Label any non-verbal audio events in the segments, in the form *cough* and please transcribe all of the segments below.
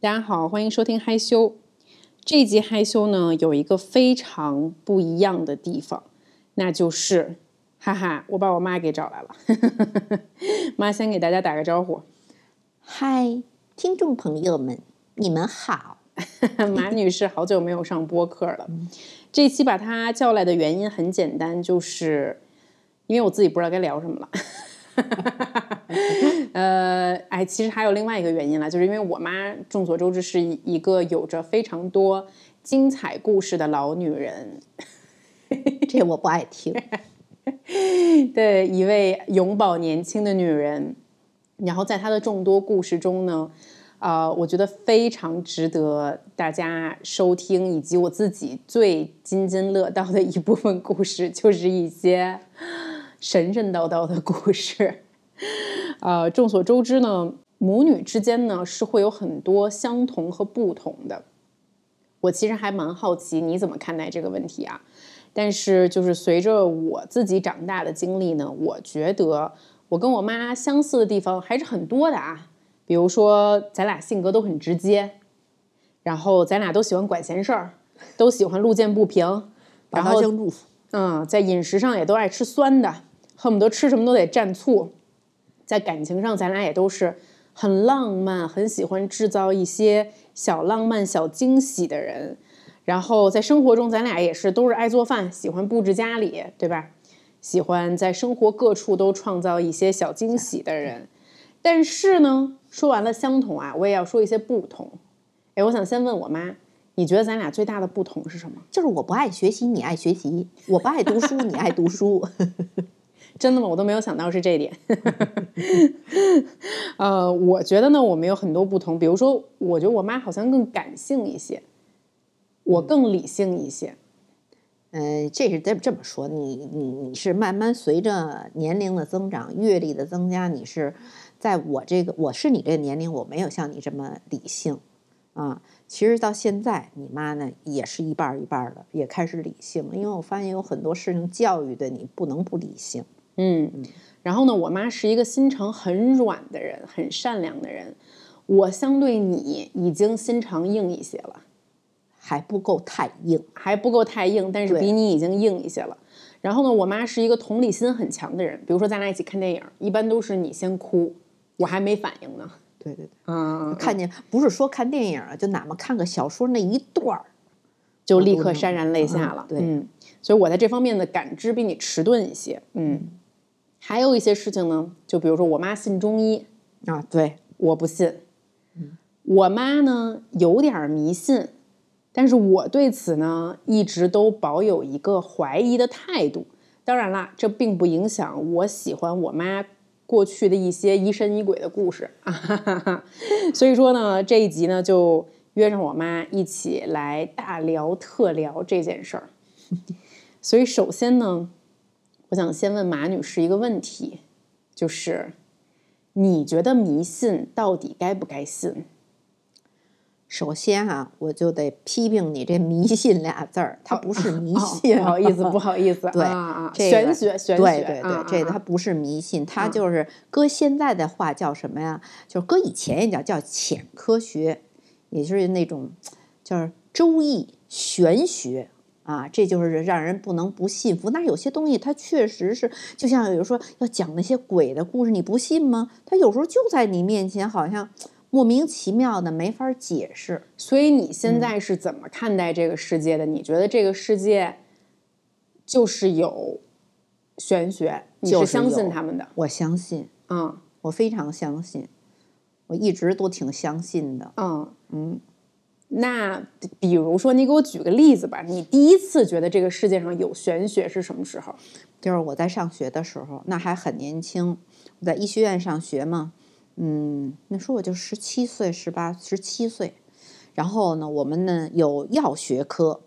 大家好，欢迎收听害羞。这集害羞呢，有一个非常不一样的地方，那就是，哈哈，我把我妈给找来了。*laughs* 妈先给大家打个招呼，嗨，听众朋友们，你们好。*laughs* 马女士好久没有上播客了。这期把她叫来的原因很简单，就是因为我自己不知道该聊什么了。*laughs* 呃，哎，其实还有另外一个原因啦，就是因为我妈众所周知是一个有着非常多精彩故事的老女人，*laughs* 这我不爱听。*laughs* 对一位永葆年轻的女人。然后在她的众多故事中呢，呃，我觉得非常值得大家收听，以及我自己最津津乐道的一部分故事，就是一些神神叨叨的故事。*laughs* 呃，众所周知呢，母女之间呢是会有很多相同和不同的。我其实还蛮好奇你怎么看待这个问题啊？但是就是随着我自己长大的经历呢，我觉得我跟我妈相似的地方还是很多的啊。比如说，咱俩性格都很直接，然后咱俩都喜欢管闲事儿，都喜欢路见不平，然后。嗯，在饮食上也都爱吃酸的，恨不得吃什么都得蘸醋。在感情上，咱俩也都是很浪漫，很喜欢制造一些小浪漫、小惊喜的人。然后在生活中，咱俩也是都是爱做饭，喜欢布置家里，对吧？喜欢在生活各处都创造一些小惊喜的人。但是呢，说完了相同啊，我也要说一些不同。哎，我想先问我妈，你觉得咱俩最大的不同是什么？就是我不爱学习，你爱学习；我不爱读书，你爱读书。*laughs* 真的吗？我都没有想到是这一点。*laughs* 呃，我觉得呢，我们有很多不同。比如说，我觉得我妈好像更感性一些，我更理性一些。呃，这是这这么说，你你你是慢慢随着年龄的增长、阅历的增加，你是在我这个我是你这个年龄，我没有像你这么理性啊。其实到现在，你妈呢也是一半儿一半儿的，也开始理性了。因为我发现有很多事情教育的你不能不理性。嗯，然后呢，我妈是一个心肠很软的人，很善良的人。我相对你已经心肠硬一些了，还不够太硬，还不够太硬，但是比你已经硬一些了。然后呢，我妈是一个同理心很强的人。比如说咱俩一起看电影，一般都是你先哭，我还没反应呢。对对对，嗯，看见不是说看电影啊，就哪怕看个小说那一段儿，就立刻潸然泪下了。对，嗯，所以我在这方面的感知比你迟钝一些。嗯，还有一些事情呢，就比如说我妈信中医啊，对，我不信。我妈呢有点迷信，但是我对此呢一直都保有一个怀疑的态度。当然啦，这并不影响我喜欢我妈过去的一些疑神疑鬼的故事啊。*laughs* 所以说呢，这一集呢就约上我妈一起来大聊特聊这件事儿。所以首先呢，我想先问马女士一个问题，就是你觉得迷信到底该不该信？首先啊，我就得批评你这“迷信”俩字儿，它不是迷信，哦、*laughs* 不好意思，不好意思，对，啊、这玄学，玄学，对对对，啊、这个它不是迷信，它就是搁现在的话叫什么呀？就是搁以前也叫叫浅科学，也就是那种叫周易玄学啊，这就是让人不能不信服。那有些东西它确实是，就像有人说要讲那些鬼的故事，你不信吗？它有时候就在你面前，好像。莫名其妙的没法解释，所以你现在是怎么看待这个世界的？你觉得这个世界就是有玄学，你是相信他们的？我相信，嗯，我非常相信，我一直都挺相信的，嗯嗯。那比如说，你给我举个例子吧。你第一次觉得这个世界上有玄学是什么时候？就是我在上学的时候，那还很年轻，我在医学院上学嘛。嗯，那时候我就十七岁、十八、十七岁，然后呢，我们呢有药学科，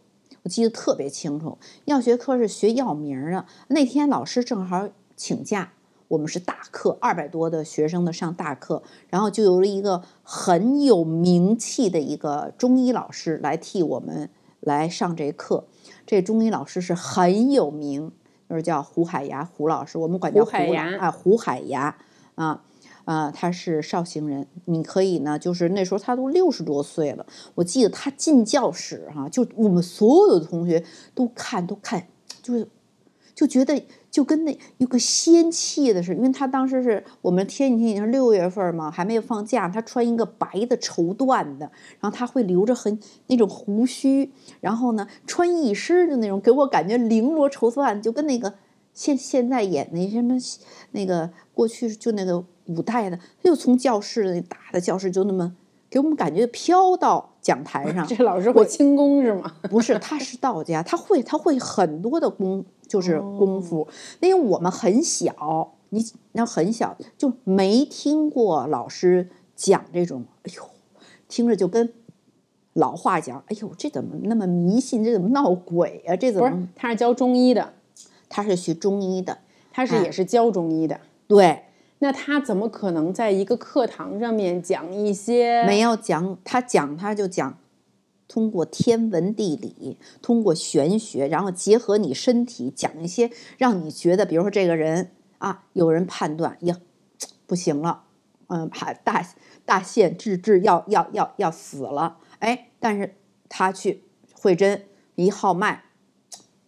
我记得特别清楚。药学科是学药名的。那天老师正好请假，我们是大课，二百多的学生的上大课，然后就有了一个很有名气的一个中医老师来替我们来上这课。这中医老师是很有名，就是叫胡海牙胡老师，我们管叫胡海牙啊，胡海牙啊。啊、他是绍兴人，你可以呢，就是那时候他都六十多岁了，我记得他进教室哈、就我们所有的同学都看都看，就是就觉得就跟那有个仙气的似的，因为他当时是我们天津已经是六月份嘛，还没有放假，他穿一个白的绸缎的，然后他会留着很那种胡须，然后呢穿一身的那种，给我感觉绫罗绸缎，就跟那个现现在演那什么那个过去就那个五代的，又从教室那大的教室就那么给我们感觉飘到讲台上，*laughs* 这老师会轻功是吗？*laughs* 不是，他是道家，他会他会很多的功，就是功夫。因为我们很小，你那很小就没听过老师讲这种，哎呦，听着就跟老话讲，哎呦，这怎么那么迷信？这怎么闹鬼啊？这怎么？，他是教中医的，他是学中医的，他是也是教中医的。对，那他怎么可能在一个课堂上面讲一些？没有讲他讲他就讲。通过天文地理，通过玄学，然后结合你身体，讲一些让你觉得，比如说这个人啊，有人判断呀，不行了，嗯，还大大限至至要要要要死了，哎，但是他去会诊一号脉，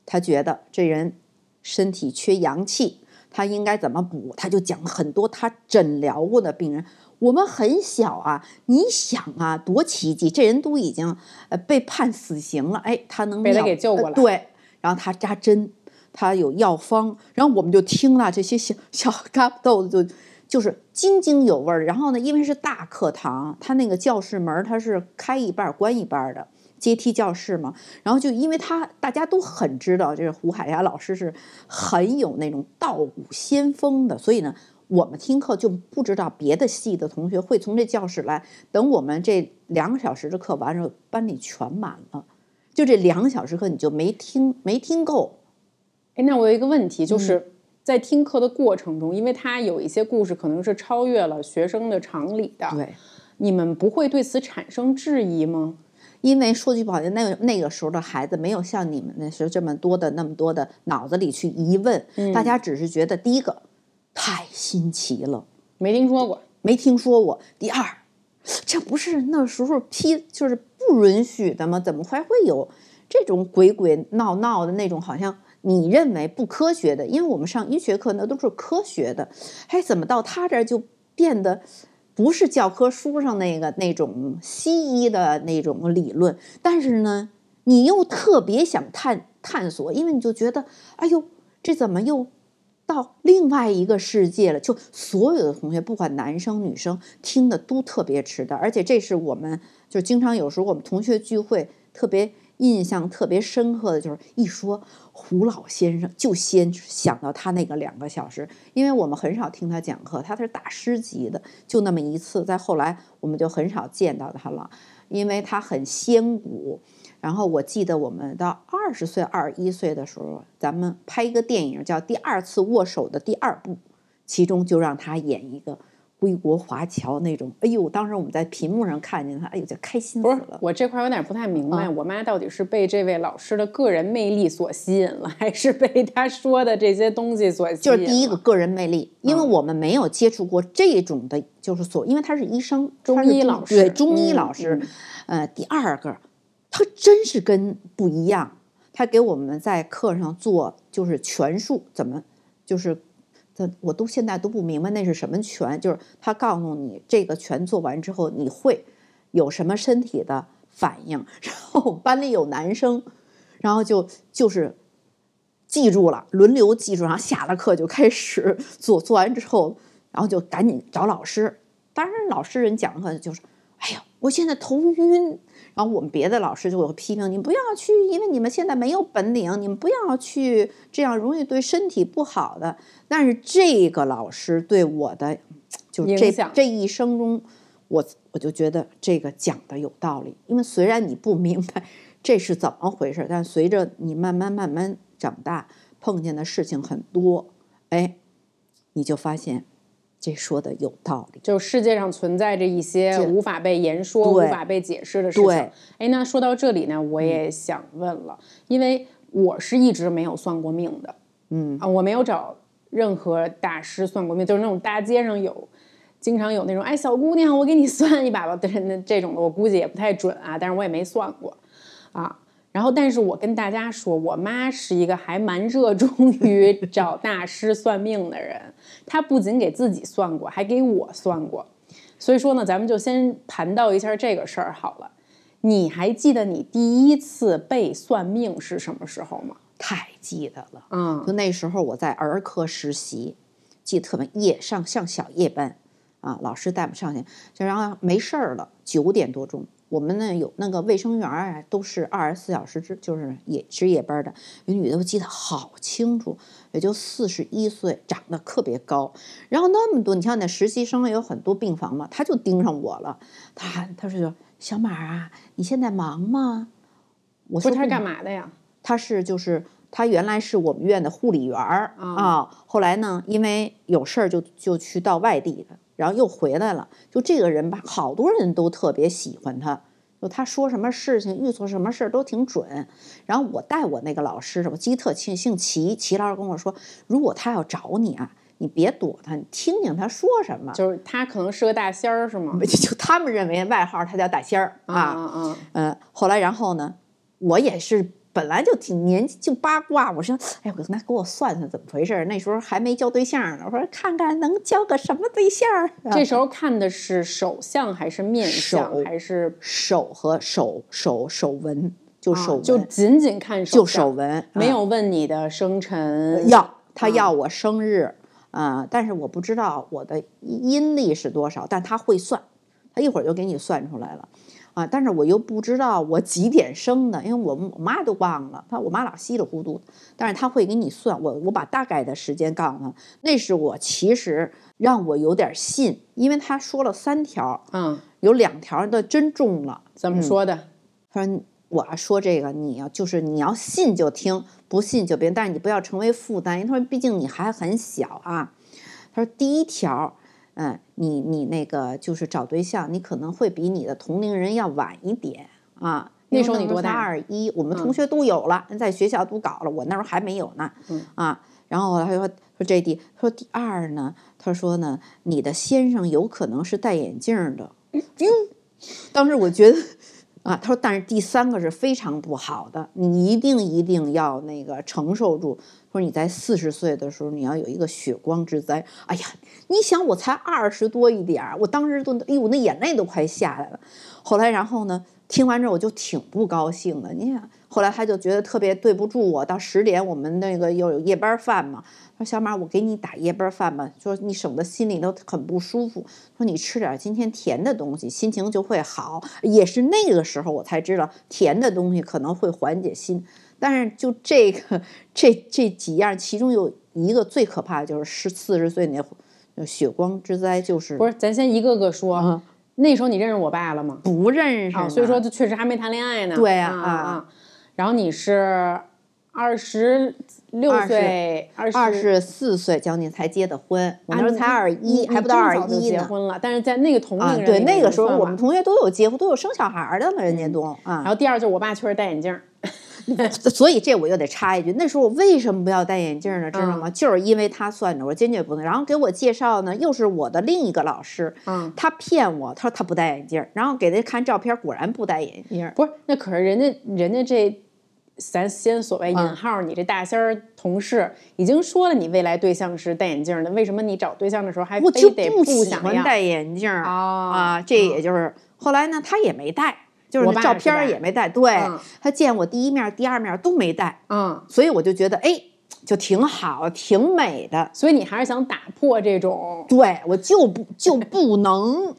他觉得这人身体缺阳气，他应该怎么补，他就讲很多他诊疗过的病人。我们很小啊，你想啊，多奇迹！这人都已经呃被判死刑了，哎，他能被他给救过来呃对，然后他扎针，他有药方，然后我们就听了这些小小 *laughs* 嘎巴豆子就就是津津有味儿。然后呢，因为是大课堂，他那个教室门儿它是开一半儿关一半儿的阶梯教室嘛，然后就因为他大家都很知道，这个胡海霞老师是很有那种道骨先锋的，所以呢。我们听课就不知道别的系的同学会从这教室来，等我们这两个小时的课完了，班里全满了。就这两个小时课你就没听没听够，哎，那我有一个问题，嗯就是在听课的过程中，因为他有一些故事可能是超越了学生的常理的，对，你们不会对此产生质疑吗？因为说句不好听，那那个时候的孩子没有像你们那时候这么多的那么多的脑子里去疑问，大家只是觉得第一个太新奇了，没听说过，没听说过；第二，这不是那时候批就是不允许的吗？怎么还会有这种鬼鬼闹闹的那种好像？你认为不科学的，因为我们上医学课那都是科学的，哎，怎么到他这儿就变得不是教科书上那个那种西医的那种理论？但是呢，你又特别想探探索，因为你就觉得，哎呦，这怎么又到另外一个世界了？就所有的同学，不管男生女生，听的都特别吃的，而且这是我们就经常有时候我们同学聚会特别印象特别深刻的就是一说胡老先生，就先想到他那个两个小时，因为我们很少听他讲课，他是大师级的，就那么一次，再后来我们就很少见到他了，因为他很仙骨。然后我记得我们到二十岁、二十一岁的时候，咱们拍一个电影叫《第二次握手》的第二部，其中就让他演一个归国华侨那种。哎呦，当时我们在屏幕上看见他，哎呦，就开心死不是了。我这块儿有点不太明白，啊我妈到底是被这位老师的个人魅力所吸引了，还是被他说的这些东西所吸引了？就是第一个个人魅力，因为我们没有接触过这种的，就是所，因为他是医生，中医老师对中医嗯老师。呃，第二个，他真是跟不一样，他给我们在课上做就是拳术，怎么就是。这我都现在都不明白那是什么拳，就是他告诉你这个拳做完之后你会有什么身体的反应，*laughs* 然后班里有男生，然后就就是记住了，轮流记住，然后下了课就开始做，做完之后，然后就赶紧找老师。当然，老师人讲课就是，哎呀，我现在头晕。然后我们别的老师就会批评你不要去，因为你们现在没有本领，你们不要去，这样容易对身体不好的。但是这个老师对我的，就这这一生中，我我就觉得这个讲的有道理。因为虽然你不明白这是怎么回事，但随着你慢慢慢慢长大，碰见的事情很多，哎，你就发现这说的有道理。就世界上存在着一些无法被言说、无法被解释的事情。对哎，那说到这里呢，我也想问了，因为我是一直没有算过命的，嗯啊，我没有找任何大师算过命，就是那种大街上有经常有那种哎小姑娘，我给你算一把吧，*laughs* 但是那这种的我估计也不太准啊，但是我也没算过啊。然后，但是我跟大家说，我妈是一个还蛮热衷于 *laughs* 找大师算命的人。她不仅给自己算过，还给我算过。所以说呢，咱们就先盘道一下这个事儿好了。你还记得你第一次被算命是什么时候吗？太记得了，嗯，就那时候我在儿科实习，记得特别夜上上小夜班，啊，老师带我们上去，就然后没事儿了，九点多钟。我们呢有那个卫生员啊，都是二十四小时值，就是也值夜班的。有女的我记得好清楚，也就四十一岁，长得特别高。然后那么多，你像那实习生有很多病房嘛，他就盯上我了。他他说：“小马啊，你现在忙吗？”我说：“他是干嘛的呀？”他是就是他原来是我们院的护理员儿啊，后来呢，因为有事儿就就去到外地了。然后又回来了，就这个人吧，好多人都特别喜欢他，就他说什么事情，预测什么事儿都挺准。然后我带我那个老师，什么基特姓姓齐，齐老师跟我说，如果他要找你啊，你别躲他，你听听他说什么。就是他可能是个大仙儿，是吗？*laughs* 就他们认为外号他叫大仙儿啊。嗯嗯。嗯，后来然后呢，我也是。本来就挺年轻就八卦，我说，哎，我那给我算算怎么回事？那时候还没交对象呢，我说看看能交个什么对象。这时候看的是手相还是面相还是手和手手手纹？就手纹，就仅仅看就手纹，没有问你的生辰。要他要我生日啊，但是我不知道我的阴历是多少，但他会算，他一会儿就给你算出来了。啊！但是我又不知道我几点生的，因为我我妈都忘了，她我妈老稀里糊涂。但是她会给你算，我我把大概的时间告诉她。那是我其实让我有点信，因为他说了三条，嗯，有两条的真中了。怎么说的？他说我要说这个，你要就是你要信就听，不信就别。但是你不要成为负担，因为他说毕竟你还很小啊。他说第一条。嗯，你你那个就是找对象，你可能会比你的同龄人要晚一点啊。那时候你多大？二一，我们同学都有了，在学校都搞了，我那时候还没有呢。啊，然后他说说这第说第二呢，他说呢，你的先生有可能是戴眼镜的。嗯，*laughs* 当时我觉得。啊，他说，但是第三个是非常不好的，你一定一定要那个承受住。他说你在四十岁的时候，你要有一个血光之灾。哎呀，你想我才二十多一点儿，我当时都，哎呦，我那眼泪都快下来了。后来，然后呢，听完之后我就挺不高兴的。你想，后来他就觉得特别对不住我。到十点，我们那个又有夜班饭嘛。说小马，我给你打夜班饭吧。说你省得心里头很不舒服。说你吃点今天甜的东西，心情就会好。也是那个时候我才知道甜的东西可能会缓解心。但是就这个这这几样，其中有一个最可怕的就是十四十岁那血光之灾，就是不是？咱先一个个说。那时候你认识我爸了吗？不认识，所以说就确实还没谈恋爱呢。对啊啊。然后你是。二十六岁，二二十四岁，将近才结的婚。我那时候才二一，还不到二一呢。结婚了，但是在那个同龄人对那个时候，我们同学都有结婚，都有生小孩的了，人家都啊。然后第二就是我爸确实戴眼镜，*laughs* 所以这我又得插一句，那时候我为什么不要戴眼镜呢？知道吗？就是因为他算着，我坚决不能。然后给我介绍呢，又是我的另一个老师，嗯，他骗我，他说他不戴眼镜，然后给他看照片，果然不戴眼镜。不是，那可是人家人家这。咱先所谓引号，你这大仙儿同事已经说了，你未来对象是戴眼镜的，为什么你找对象的时候还非得不喜欢戴眼镜啊？这也就是后来呢，他也没戴，就是照片也没戴。对他见我第一面、第二面都没戴，嗯，所以我就觉得哎，就挺好，挺美的。所以你还是想打破这种？对我就不就不能？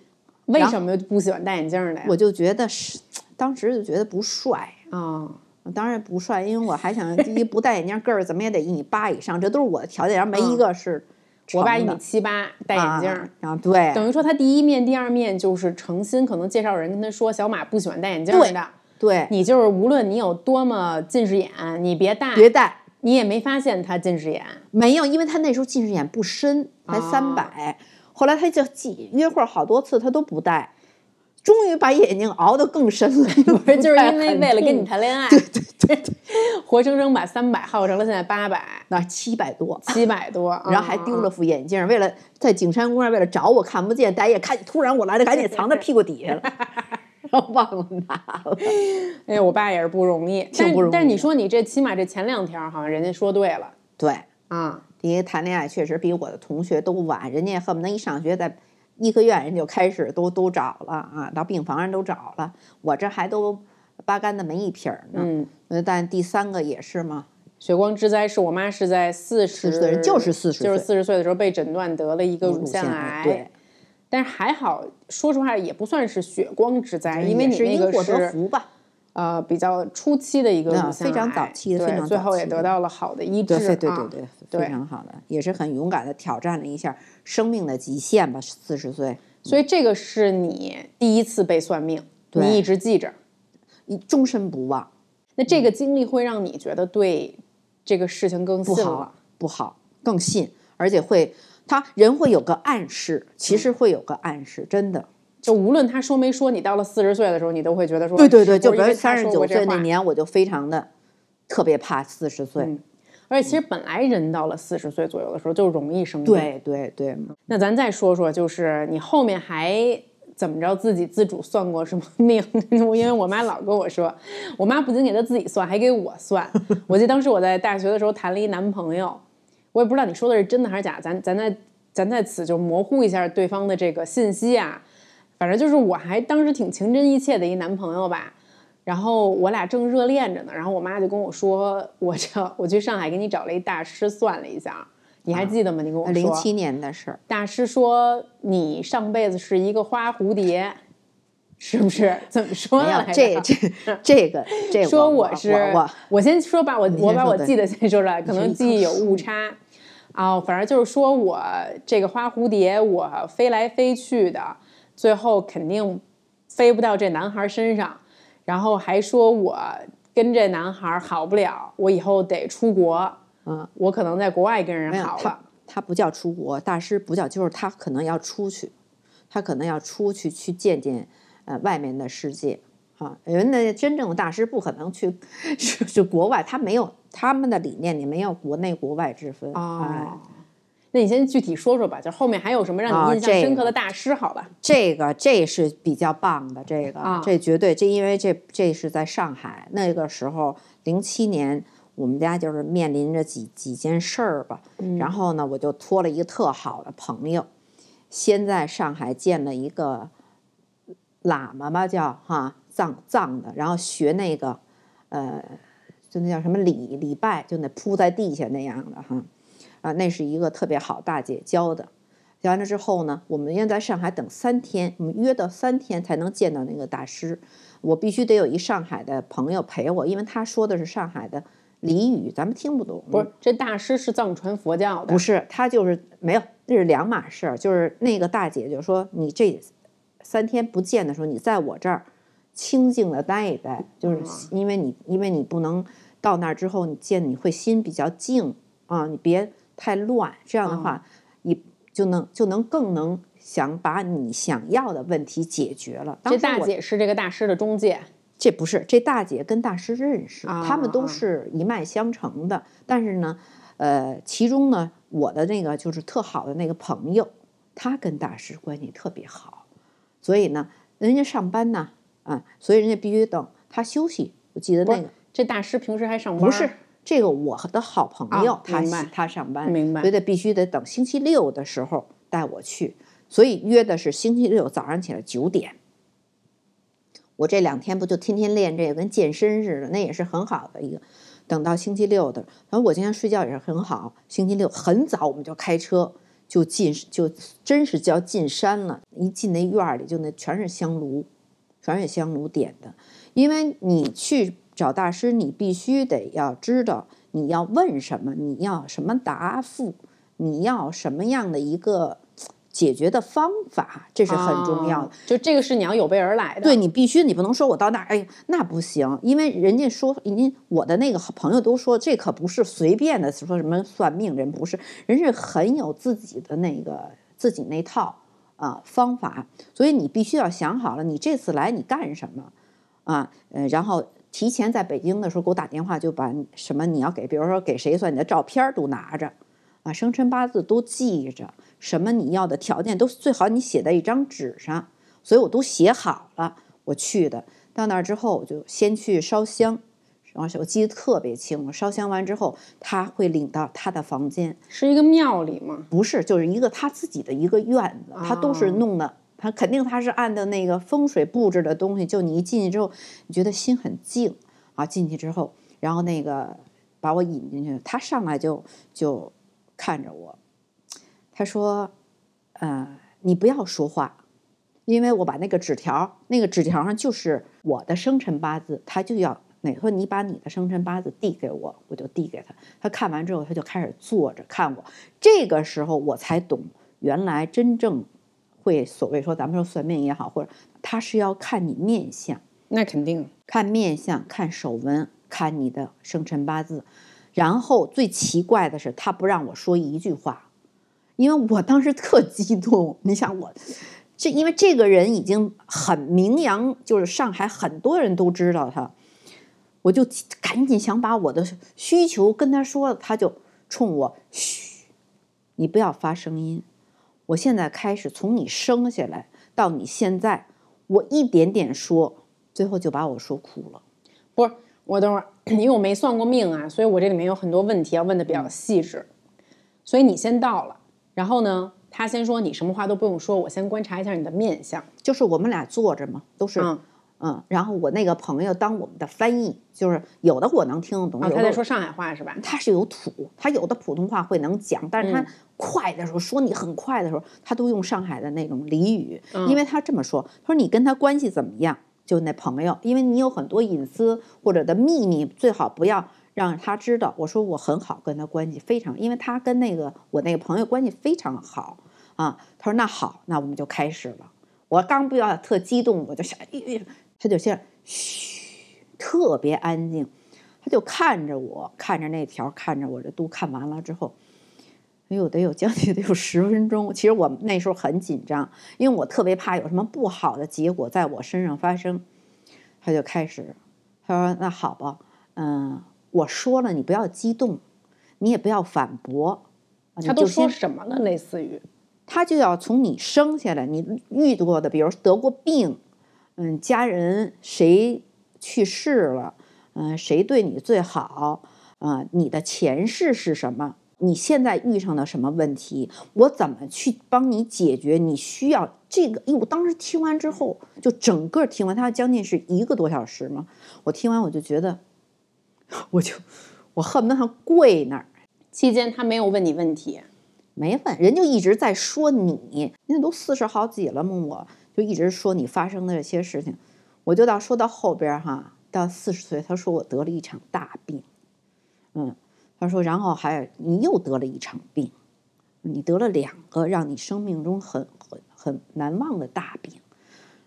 为什么不喜欢戴眼镜的呀？我就觉得是，当时就觉得不帅啊。当然不帅，因为我还想第一不戴眼镜，个儿怎么也得一米八以上，这都是我的条件，然后没一个是。我爸一米七八，戴眼镜啊，对。等于说他第一面、第二面就是诚心，可能介绍人跟他说，小马不喜欢戴眼镜的。对。你就是无论你有多么近视眼，你别戴。别戴。你也没发现他近视眼。没有，因为他那时候近视眼不深，才三百。后来他就约会好多次，他都不戴。终于把眼睛熬得更深了，*laughs* 不是就是因为为了跟你谈，恋爱，对对对。对，*laughs* 活生生把三百耗成了现在八百、那七百多。七百多，*laughs* 然后还丢了嗯。副眼镜，为了在景山公园，为了找我看不见，大爷看突然我来了，赶紧藏在屁股底下了，然后忘了拿了。哎，我爸也是不容易，但挺不容易但是你说你这起码这前两条好像人家说对了。对，啊，第一谈恋爱确实比我的同学都晚，人家恨不得一上学在医科院人就开始都都找了啊，到病房人都找了，我这还都八竿子没一撇儿呢。嗯，呃，但第三个也是嘛，血光之灾是我妈是在四十岁就是四十就是四十岁的时候被诊断得了一个乳乳腺腺癌，对，但是还好，说实话也不算是血光之灾，因为也你那个是福吧。呃比较初期的一个啊乳腺非常早期的最后也得到了好的医，治，对对啊对对，非常好的，也是很勇敢的挑战了一下生命的极限吧。四十岁，所以这个是你第一次被算命，你一直记着。你终身不忘，那这个经历会让你觉得对这个事情更不信了好，不好，更信，而且会，他人会有个暗示，其嗯实会有个暗示，真的。就无论他说没说，你到了四十岁的时候，你都会觉得说，对对对，就比如是因为他三十九岁那年，我就非常的特别怕四十岁。嗯而且其实本来人到了四十岁左右的时候就容易生病。，对对对，那咱再说说，就是你后面还怎么着自己自主算过什么命？*laughs* 因为我妈老跟我说，我妈不仅给她自己算，还给我算。*laughs* 我记得当时我在大学的时候谈了一男朋友，我也不知道你说的是真的还是假，咱咱在咱在此就模糊一下对方的这个信息啊。反正就是我还当时挺情真意切的一男朋友吧。然后我俩正热恋着呢，然后我妈就跟我说，我这我去上海给你找了一大师算了一下，你还记得吗？你跟我说，零七年的事儿，大师说你上辈子是一个花蝴蝶，是不是？怎么说没有来着？这这这个这说我是我我先说吧我我把我记得先说出来，可能记忆有误差啊、反正就是说我这个花蝴蝶，我飞来飞去的，最后肯定飞不到这男孩身上，然后还说我跟这男孩好不了，我以后得出国，嗯，我可能在国外跟人好了。他不叫出国，大师不叫，就是他可能要出去，他可能要出去去见见呃外面的世界啊。人的真正的大师不可能去去去国外，他没有他们的理念你没有国内国外之分。啊哦，那你先具体说说吧，就后面还有什么让啊你印象深刻的大师？好吧，这个这是比较棒的，这个、啊这绝对这因为这这是在上海那个时候，零七年我们家就是面临着几几件事儿吧，然后呢，我就托了一个特好的朋友，先在上海见了一个喇嘛吧，叫哈藏藏的，然后学那个呃，就那叫什么礼礼拜，就那铺在地下那样的哈，啊，那是一个特别好大姐教的。教完了之后呢，我们要在上海等三天，我们约到三天才能见到那个大师。我必须得有一上海的朋友陪我，因为他说的是上海的俚语，咱们听不懂。不是这大师是藏传佛教的，不是，他就是没有，这是两码事儿。就是那个大姐就说，你这三天不见的时候，你在我这儿清静的待一待，就是因为你，因为你不能到那儿之后，你见你会心比较静啊，你别太乱，这样的话，你就能就能更能想把你想要的问题解决了。这大姐是这个大师的中介。这不是这大姐跟大师认识，他们啊都是一脉相承的。但是呢，呃，其中呢，我的那个就是特好的那个朋友，他跟大师关系特别好，所以呢，人家上班呢，啊，所以人家必须等他休息。我记得那个这大师平时还上班？不是这个我的好朋友，啊他他上班，明白所以得必须得等星期六的时候带我去，所以约的是星期六早上起来九点。我这两天不就天天练这个，跟健身似的，那也是很好的一个。等到星期六的，反正我今天睡觉也是很好。星期六很早我们就开车就进，就真是叫进山了。一进那院儿里，就那全是香炉，全是香炉点的。因为你去找大师，你必须得要知道你要问什么，你要什么答复，你要什么样的一个解决的方法，这是很重要的。哦就这个是你要有备而来的。对你必须，你不能说我到那儿，哎，那不行，因为人家说，人家我的那个好朋友都说，这可不是随便的说什么算命人，不是，人是很有自己的那个自己那套啊方法，所以你必须要想好了，你这次来你干什么啊？呃，然后提前在北京的时候给我打电话，就把什么你要给，比如说给谁算你的照片都拿着，啊，生辰八字都记着，什么你要的条件都最好你写在一张纸上，所以我都写好了，我去的。到那儿之后，我就先去烧香，然后我记得特别清楚。烧香完之后，他会领到他的房间，是一个庙里吗？不是，就是一个他自己的一个院子，他都是哦弄的，他肯定他是按照那个风水布置的东西。就你一进去之后，你觉得心很静啊。进去之后，然后那个把我引进去，他上来就就看着我，他说：“呃，你不要说话。”因为我把那个纸条，那个纸条上就是我的生辰八字，他就要哪说你把你的生辰八字递给我，我就递给他。他看完之后，他就开始坐着看我。这个时候我才懂，原来真正会所谓说咱们说算命也好，或者他是要看你面相，那肯定。看面相，看手纹，看你的生辰八字。然后最奇怪的是，他不让我说一句话，因为我当时特激动。你想我。这因为这个人已经很名扬，就是上海很多人都知道他，我就赶紧想把我的需求跟他说，他就冲我嘘，你不要发声音。我现在开始从你生下来到你现在，我一点点说，最后就把我说哭了。不是，我等会儿，因为我没算过命啊，所以我这里面有很多问题要问的比较细致。所以你先到了，然后呢？他先说你什么话都不用说，我先观察一下你的面相。就是我们俩坐着嘛，都是嗯嗯然后我那个朋友当我们的翻译，就是有的我能听得懂，他在说上海话是吧？他是有土，他有的普通话会能讲，但是他嗯快的时候、说你很快的时候，他都用上海的那种俚语，嗯因为他这么说，他说你跟他关系怎么样？就那朋友，因为你有很多隐私或者的秘密，最好不要让他知道。我说我很好，跟他关系非常，因为他跟那个我那个朋友关系非常好啊。他说那好，那我们就开始了。我刚不要特激动，我就想，他就先嘘，特别安静，他就看着我，看着那条，看着我，这都看完了之后，哎呦，得有将近得有十分钟。其实我那时候很紧张，因为我特别怕有什么不好的结果在我身上发生。他就开始，他说：“那好吧，嗯，我说了，你不要激动，你也不要反驳。他都说什么了？类似于他就要从你生下来，你遇过的，比如得过病，嗯，家人谁去世了，嗯，谁对你最好，啊、你的前世是什么？你现在遇上了什么问题？我怎么去帮你解决？你需要这个？因为我当时听完之后，就整个听完，他将近是一个多小时嘛。我听完我就觉得，*laughs* 我就我恨不得他跪那儿。期间他没有问你问题，没问，人就一直在说你，那都四十好几了嘛，我就一直说你发生的这些事情，我就到说到后边儿哈，到四十岁，他说我得了一场大病，嗯，他说然后还有你又得了一场病，你得了两个让你生命中很很很难忘的大病，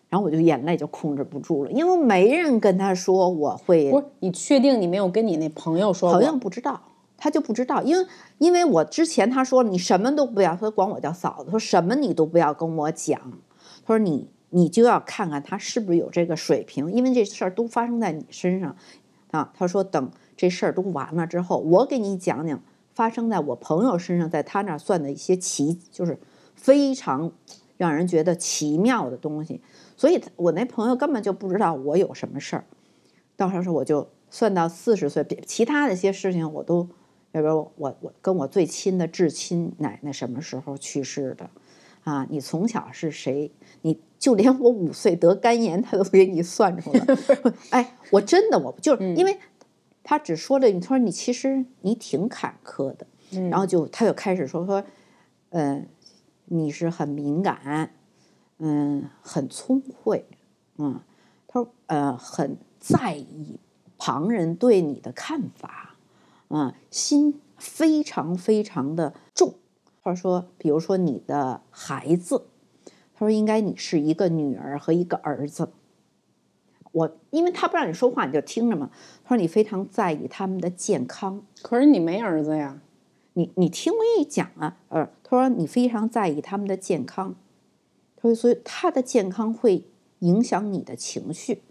然后我就眼泪就控制不住了，因为没人跟他说我会不是？你确定你没有跟你那朋友说过？朋友不知道，他就不知道，因为因为我之前他说你什么都不要，他管我叫嫂子，说什么你都不要跟我讲，他说你你就要看看他是不是有这个水平，因为这事儿都发生在你身上啊。他说等这事儿都完了之后，我给你讲讲发生在我朋友身上，在他那儿算的一些奇，就是非常让人觉得奇妙的东西。所以我那朋友根本就不知道我有什么事儿，到时候我就算到四十岁，其他的一些事情我都，要不然我我跟我最亲的至亲奶奶什么时候去世的，啊，你从小是谁？你就连我五岁得肝炎，他都给你算出来。*laughs* 哎，我真的我就是因为他只说了，你说你其实你挺坎坷的，然后就他就开始说说，呃，你是很敏感，嗯，很聪慧，嗯，他说呃很在意旁人对你的看法，嗯，心非常非常的重。他说，比如说你的孩子，他说应该你是一个女儿和一个儿子。我因为他不让你说话，你就听着嘛。他说你非常在意他们的健康，可是你没儿子呀。你你听我一讲啊，呃，他说你非常在意他们的健康，他说，所以他的健康会影响你的情绪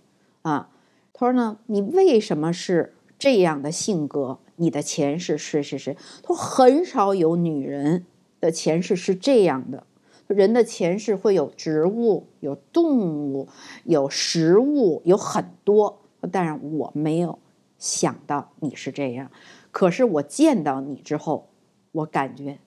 啊。他说呢，你为什么是这样的性格？你的前世是是是？他说很少有女人的前世是这样的。人的前世会有植物、有动物、有食物，有很多。但是我没有想到你是这样。可是我见到你之后，我感觉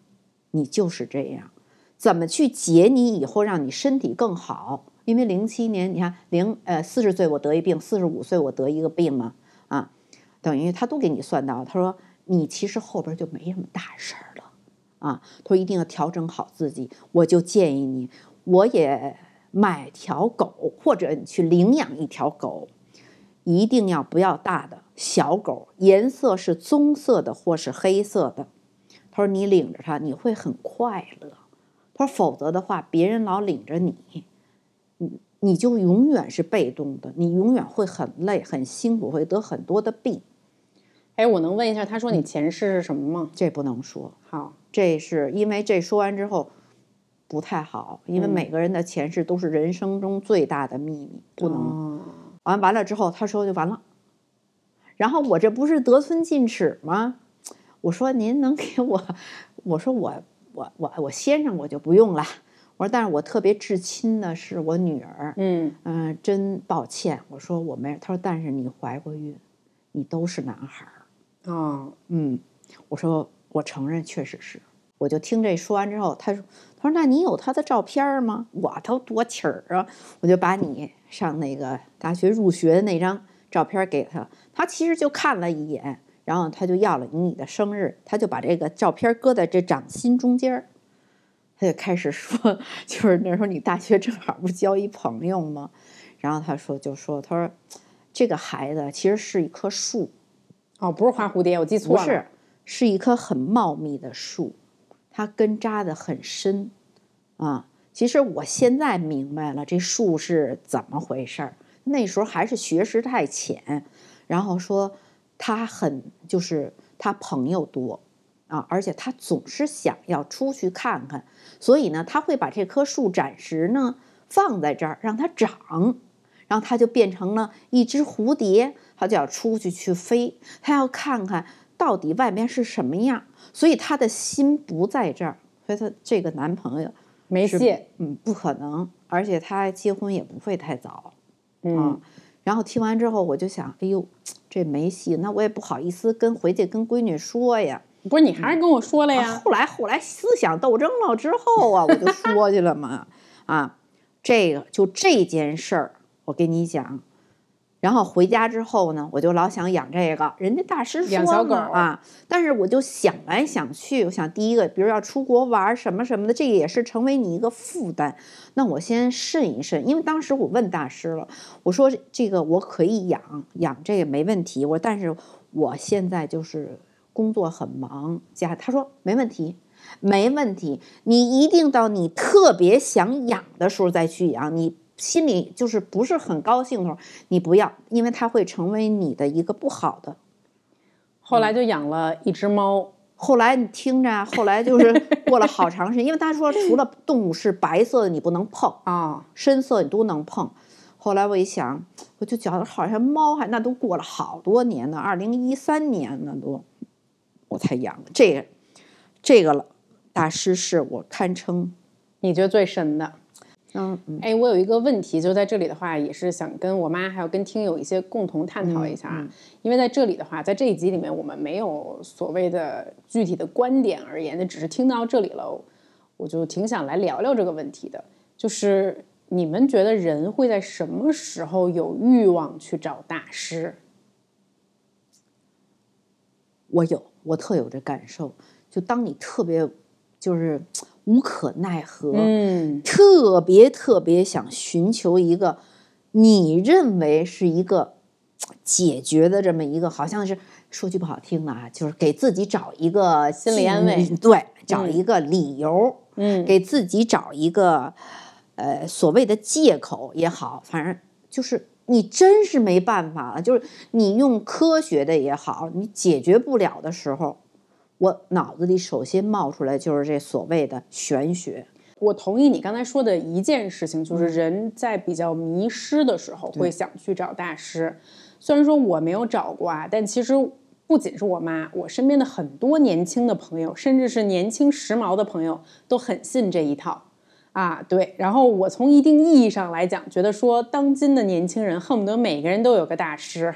你就是这样。怎么去解你以后，让你身体更好？因为零七年，你看零呃四十岁我得一病，四十五岁我得一个病嘛啊，等于他都给你算到。他说你其实后边就没什么大事儿了啊。他说一定要调整好自己。我就建议你，我也买条狗，或者你去领养一条狗，一定要不要大的小狗，颜色是棕色的或是黑色的。他说你领着它，你会很快乐。他说：“否则的话，别人老领着你，你你就永远是被动的，你永远会很累、很辛苦，会得很多的病。”哎，我能问一下，他说你前世是什么吗？这不能说。好，这是因为这说完之后不太好，因为每个人的前世都是人生中最大的秘密，不能。完完了之后，他说就完了。然后我这不是得寸进尺吗？我说您能给我？我说我。我我我先生我就不用了，我说但是我特别至亲的是我女儿，嗯嗯，真抱歉，我说我没，他说但是你怀过孕，你都是男孩儿，哦，嗯，我说我承认确实是，我就听这说完之后，他说他说那你有他的照片吗？我都多气儿啊，我就把你上那个大学入学的那张照片给他，他其实就看了一眼。然后他就要了你的生日，他就把这个照片搁在这掌心中间，他就开始说，*laughs* 就是那时候你大学正好不交一朋友吗？然后他说就说，他说这个孩子其实是一棵树，哦，不是花蝴蝶，我记错了，不是，是一棵很茂密的树，它根扎的很深啊。其实我现在明白了这树是怎么回事儿，那时候还是学识太浅，然后说。他很就是他朋友多啊，而且他总是想要出去看看，所以呢，他会把这棵树暂时呢放在这儿让它长，然后它就变成了一只蝴蝶，它就要出去去飞，他要看看到底外面是什么样，所以他的心不在这儿，所以他这个男朋友没戏，嗯，不可能，而且他结婚也不会太早，嗯。然后听完之后，我就想，哎呦，这没戏，那我也不好意思跟回去跟闺女说呀。不是你还是跟我说了呀？后来后来思想斗争了之后啊，我就说去了嘛。啊，这个就这件事儿，我跟你讲。然后回家之后呢，我就老想养这个。人家大师说小狗啊，但是我就想来想去，我想第一个，比如要出国玩什么什么的，这个也是成为你一个负担。那我先慎一慎，因为当时我问大师了，我说这个我可以养养这个没问题。我但是我现在就是工作很忙，家他说没问题，没问题，你一定到你特别想养的时候再去养你。心里就是不是很高兴的时候，你不要，因为它会成为你的一个不好的。后来就养了一只猫。后来你听着，后来就是过了好长时间，因为他说除了动物是白色的你不能碰啊，*laughs* 深色你都能碰。后来我一想，我就觉得好像猫还那都过了好多年呢，二零一三年呢都，我才养的这个，这个了。大师是我堪称你觉得最神的。嗯，哎，我有一个问题，就在这里的话，也是想跟我妈还有跟听友一些共同探讨一下啊。因为在这里的话，在这一集里面，我们没有所谓的具体的观点而言，那只是听到这里了，我就挺想来聊聊这个问题的。就是你们觉得人会在什么时候有欲望去找大师？我有，我特有这感受。就当你特别，就是。无可奈何，嗯，特别特别想寻求一个你认为是一个解决的这么一个，好像是说句不好听的啊，就是给自己找一个心理安慰，对，找一个理由，嗯，给自己找一个呃所谓的借口也好，反正就是你真是没办法了，就是你用科学的也好，你解决不了的时候。我脑子里首先冒出来就是这所谓的玄学，我同意你刚才说的一件事情，就是人在比较迷失的时候会想去找大师。虽然说我没有找过啊，但其实不仅是我妈，我身边的很多年轻的朋友，甚至是年轻时髦的朋友，都很信这一套啊。对，然后我从一定意义上来讲，觉得说当今的年轻人恨不得每个人都有个大师，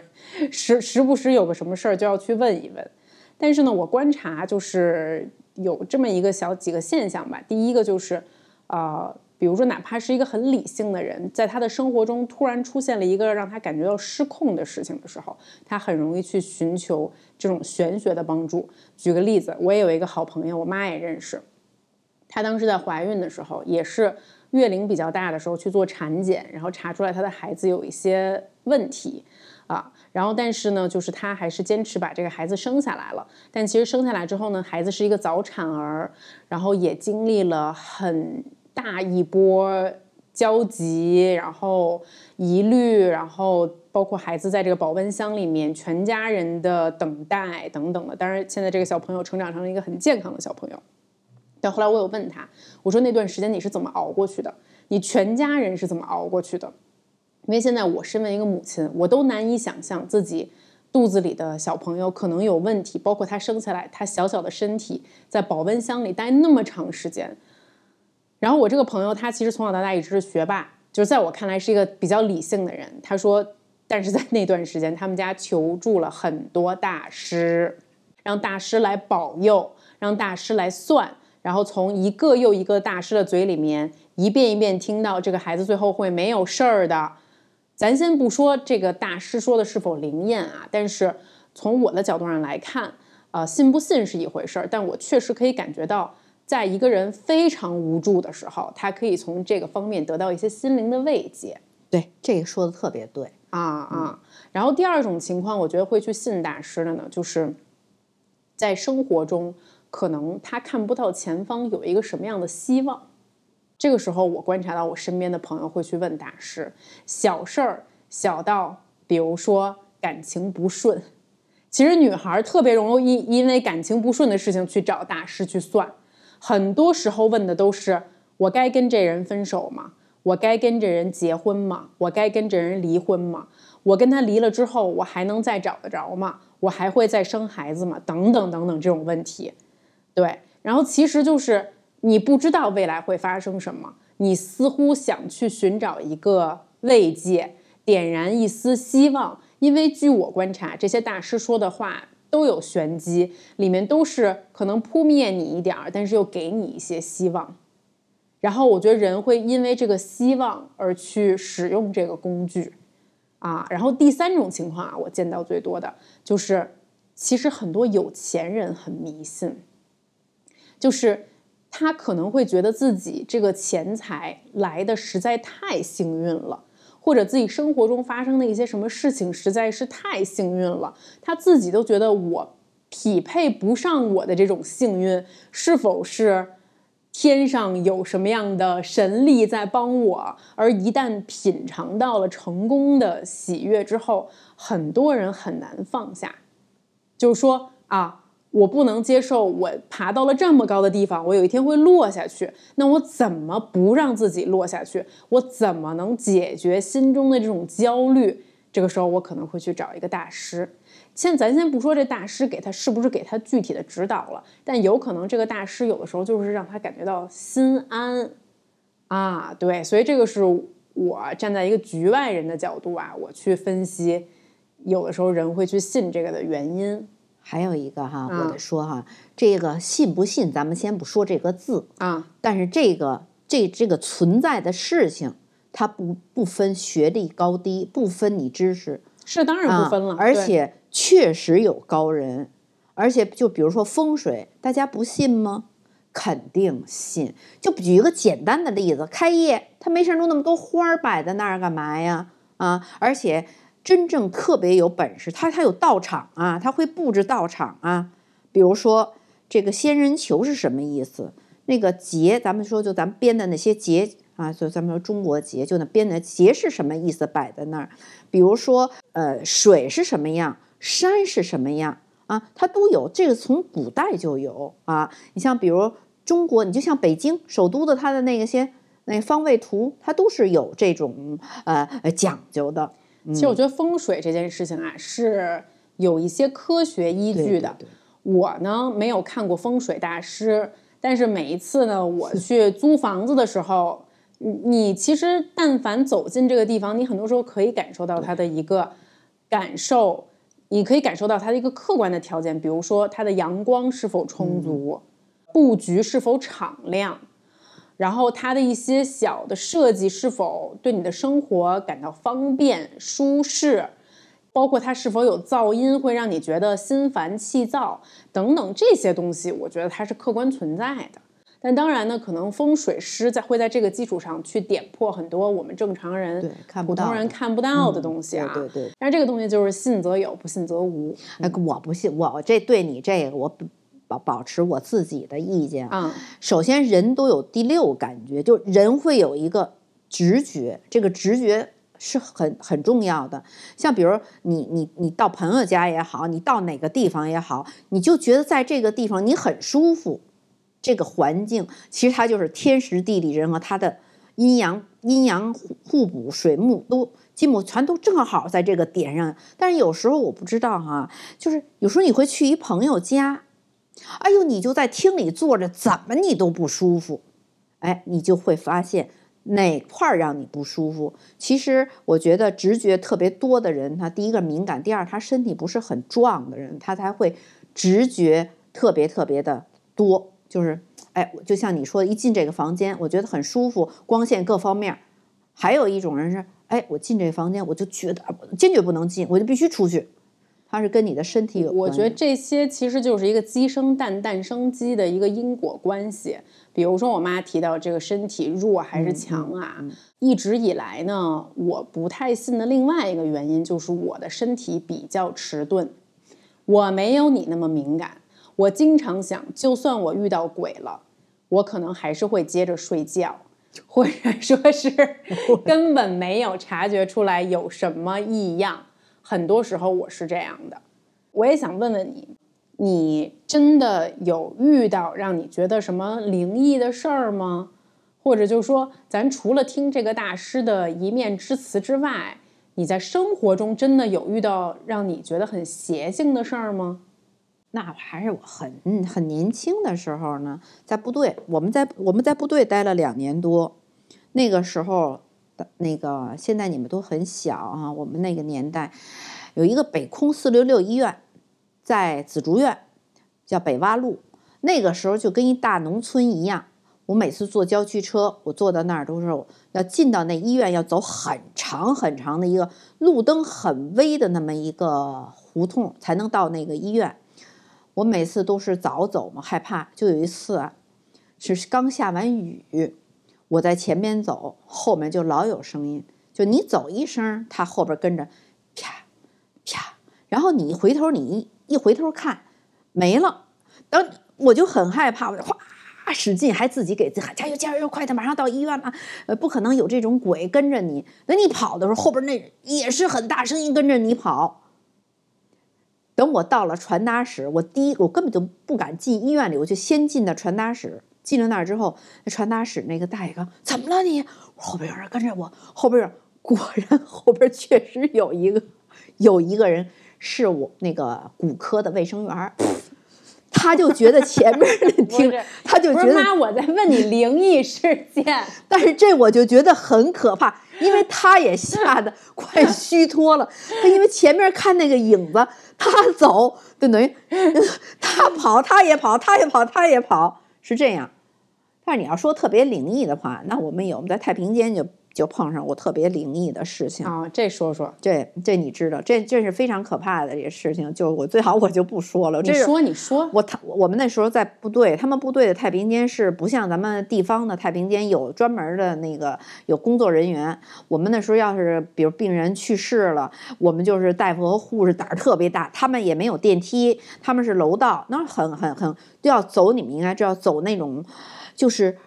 时时不时有个什么事儿就要去问一问。但是呢，我观察就是有这么一个小几个现象吧。第一个就是，呃，比如说哪怕是一个很理性的人，在他的生活中突然出现了一个让他感觉到失控的事情的时候，他很容易去寻求这种玄学的帮助。举个例子，我也有一个好朋友，我妈也认识，她当时在怀孕的时候，也是月龄比较大的时候去做产检，然后查出来她的孩子有一些问题。啊，然后但是呢，就是她还是坚持把这个孩子生下来了。但其实生下来之后呢，孩子是一个早产儿，然后也经历了很大一波焦急，然后疑虑，然后包括孩子在这个保温箱里面，全家人的等待等等的。当然，现在这个小朋友成长成了一个很健康的小朋友。但后来我有问他，我说那段时间你是怎么熬过去的？你全家人是怎么熬过去的？因为现在我身为一个母亲，我都难以想象自己肚子里的小朋友可能有问题，包括他生下来，他小小的身体在保温箱里待那么长时间。然后我这个朋友，他其实从小到大一直是学霸，就是在我看来是一个比较理性的人。他说，但是在那段时间，他们家求助了很多大师，让大师来保佑，让大师来算，然后从一个又一个大师的嘴里面一遍一遍听到这个孩子最后会没有事儿的。咱先不说这个大师说的是否灵验啊，但是从我的角度上来看，呃，信不信是一回事儿，但我确实可以感觉到，在一个人非常无助的时候，他可以从这个方面得到一些心灵的慰藉。对，这个说的特别对啊啊。然后第二种情况，我觉得会去信大师的呢，就是在生活中可能他看不到前方有一个什么样的希望。这个时候，我观察到我身边的朋友会去问大师，小事儿小到，比如说感情不顺，其实女孩儿特别容易因为感情不顺的事情去找大师去算，很多时候问的都是我该跟这人分手吗？我该跟这人结婚吗？我该跟这人离婚吗？我跟他离了之后，我还能再找得着吗？我还会再生孩子吗？等等等等这种问题，对，然后其实就是。你不知道未来会发生什么，你似乎想去寻找一个慰藉，点燃一丝希望。因为据我观察，这些大师说的话都有玄机，里面都是可能扑灭你一点儿，但是又给你一些希望。然后我觉得人会因为这个希望而去使用这个工具，啊。然后第三种情况啊，我见到最多的就是，其实很多有钱人很迷信，就是。他可能会觉得自己这个钱财来的实在太幸运了，或者自己生活中发生的一些什么事情实在是太幸运了，他自己都觉得我匹配不上我的这种幸运，是否是天上有什么样的神力在帮我？而一旦品尝到了成功的喜悦之后，很多人很难放下，就是说啊。我不能接受，我爬到了这么高的地方，我有一天会落下去。那我怎么不让自己落下去？我怎么能解决心中的这种焦虑？这个时候，我可能会去找一个大师。先咱先不说这大师给他是不是给他具体的指导了，但有可能这个大师有的时候就是让他感觉到心安啊。对，所以这个是我站在一个局外人的角度啊，我去分析，有的时候人会去信这个的原因。还有一个哈，我得说哈，这个信不信，咱们先不说这个字啊，但是这个这这个存在的事情，它不不分学历高低，不分你知识，是当然不分了，而且确实有高人，而且就比如说风水，大家不信吗？肯定信。就举一个简单的例子，开业他没事弄那么多花儿摆在那儿干嘛呀？啊，而且。真正特别有本事，他他有道场啊，他会布置道场啊。比如说这个仙人球是什么意思？那个结，咱们说就咱们编的那些结啊，就咱们说中国结，就那编的结是什么意思？摆在那儿。比如说呃，水是什么样，山是什么样啊？它都有，这个从古代就有啊。你像比如中国，你就像北京首都的它的那个些那方位图，它都是有这种呃呃讲究的。其实我觉得风水这件事情啊，是有一些科学依据的。我呢没有看过风水大师，但是每一次呢，我去租房子的时候，你其实但凡走进这个地方，你很多时候可以感受到它的一个感受，你可以感受到它的一个客观的条件，比如说它的阳光是否充足，布局是否敞亮。然后它的一些小的设计是否对你的生活感到方便舒适，包括它是否有噪音会让你觉得心烦气躁等等这些东西，我觉得它是客观存在的。但当然呢，可能风水师在会在这个基础上去点破很多我们正常人、普通人看不到的东西啊。对对。但是这个东西就是信则有，不信则无。哎，我不信，我这对你这个我。保保持我自己的意见啊。首先，人都有第六感觉，就人会有一个直觉，这个直觉是很很重要的。像比如你你你到朋友家也好，你到哪个地方也好，你就觉得在这个地方你很舒服，这个环境其实它就是天时地利人和，它的阴阳阴阳互补，水木都金木全都正好在这个点上。但是有时候我不知道哈，就是有时候你会去一朋友家。哎呦，你就在厅里坐着，怎么你都不舒服，哎，你就会发现哪块儿让你不舒服。其实我觉得直觉特别多的人，他第一个敏感，第二他身体不是很壮的人，他才会直觉特别特别的多。就是，哎，就像你说的，一进这个房间，我觉得很舒服，光线各方面。还有一种人是，哎，我进这个房间，我就觉得坚决不能进，我就必须出去。它是跟你的身体有关。我觉得这些其实就是一个鸡生蛋，蛋生鸡的一个因果关系。比如说，我妈提到这个身体弱还是强啊？一直以来呢，我不太信的另外一个原因就是我的身体比较迟钝，我没有你那么敏感。我经常想，就算我遇到鬼了，我可能还是会接着睡觉，或者说是 *laughs* *laughs* 根本没有察觉出来有什么异样。很多时候我是这样的，我也想问问你，你真的有遇到让你觉得什么灵异的事儿吗？或者就是说，咱除了听这个大师的一面之词之外，你在生活中真的有遇到让你觉得很邪性的事儿吗？那还是我很很年轻的时候呢，在部队，我们在我们在部队待了两年多，那个时候。那个现在你们都很小啊，我们那个年代有一个北空四六六医院，在紫竹院，叫北洼路。那个时候就跟一大农村一样。我每次坐郊区车，我坐到那儿都是要进到那医院，要走很长很长的一个路灯很微的那么一个胡同才能到那个医院。我每次都是早走嘛，害怕。就有一次，是刚下完雨。我在前面走，后面就老有声音，就你走一声，他后边跟着，啪啪，然后你回头，你一回头看，没了。等我就很害怕，我就哗使劲，还自己给自己喊加油加油，快点，马上到医院了。呃，不可能有这种鬼跟着你。等你跑的时候，后边那也是很大声音跟着你跑。等我到了传达室，我第一我根本就不敢进医院里，我就先进的传达室。进了那儿之后，那传达室那个大爷刚：“怎么了你？”后边有人跟着我，后边果然后边确实有一个有一个人是我那个骨科的卫生员他就觉得前面的听，他就觉得妈，我在问你灵异事件，但是这我就觉得很可怕，因为他也吓得 *laughs* 快虚脱了，他因为前面看那个影子，他走就等于 *laughs* 他跑，他也跑，他也跑，他也跑。是这样，但是你要说特别灵异的话，那我们有我们在太平间就就碰上过特别灵异的事情啊。这说说，这这你知道，这这是非常可怕的这个事情。就我最好我就不说了。你说你说，我他我们那时候在部队，他们部队的太平间是不像咱们地方的太平间有专门的那个有工作人员。我们那时候要是比如病人去世了，我们就是大夫和护士胆儿特别大，他们也没有电梯，他们是楼道，那很很很。都要走，你们应该知道走那种，就是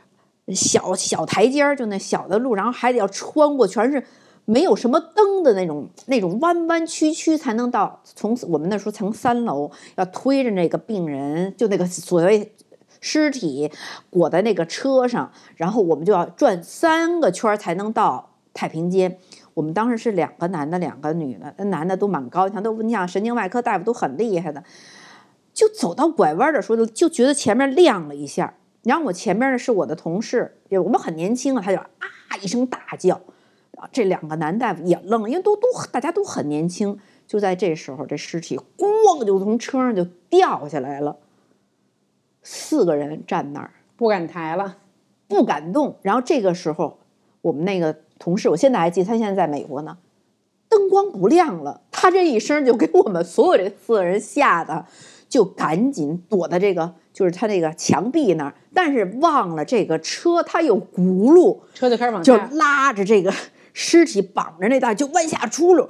小小台阶儿，就那小的路，然后还得要穿过全是没有什么灯的那种那种弯弯曲曲才能到。从我们那时候从三楼，要推着那个病人，就那个所谓尸体裹在那个车上，然后我们就要转三个圈才能到太平间。我们当时是两个男的，两个女的，那男的都蛮高，像都你想神经外科大夫都很厉害的，就走到拐弯的时候，就觉得前面亮了一下。然后我前面呢是我的同事，我们很年轻啊，他就啊一声大叫，啊，这两个男大夫也愣了，因为都都大家都很年轻。就在这时候，这尸体咣就从车上就掉下来了，四个人站那儿不敢抬了，不敢动。然后这个时候，我们那个同事，我现在还记得，他现在在美国呢，灯光不亮了，他这一声就给我们所有这四个人吓得，就赶紧躲在这个就是他那个墙壁那儿，但是忘了这个车它有轱辘，车就开始往就下。拉着这个 *laughs* 尸体绑着那大就往下出溜。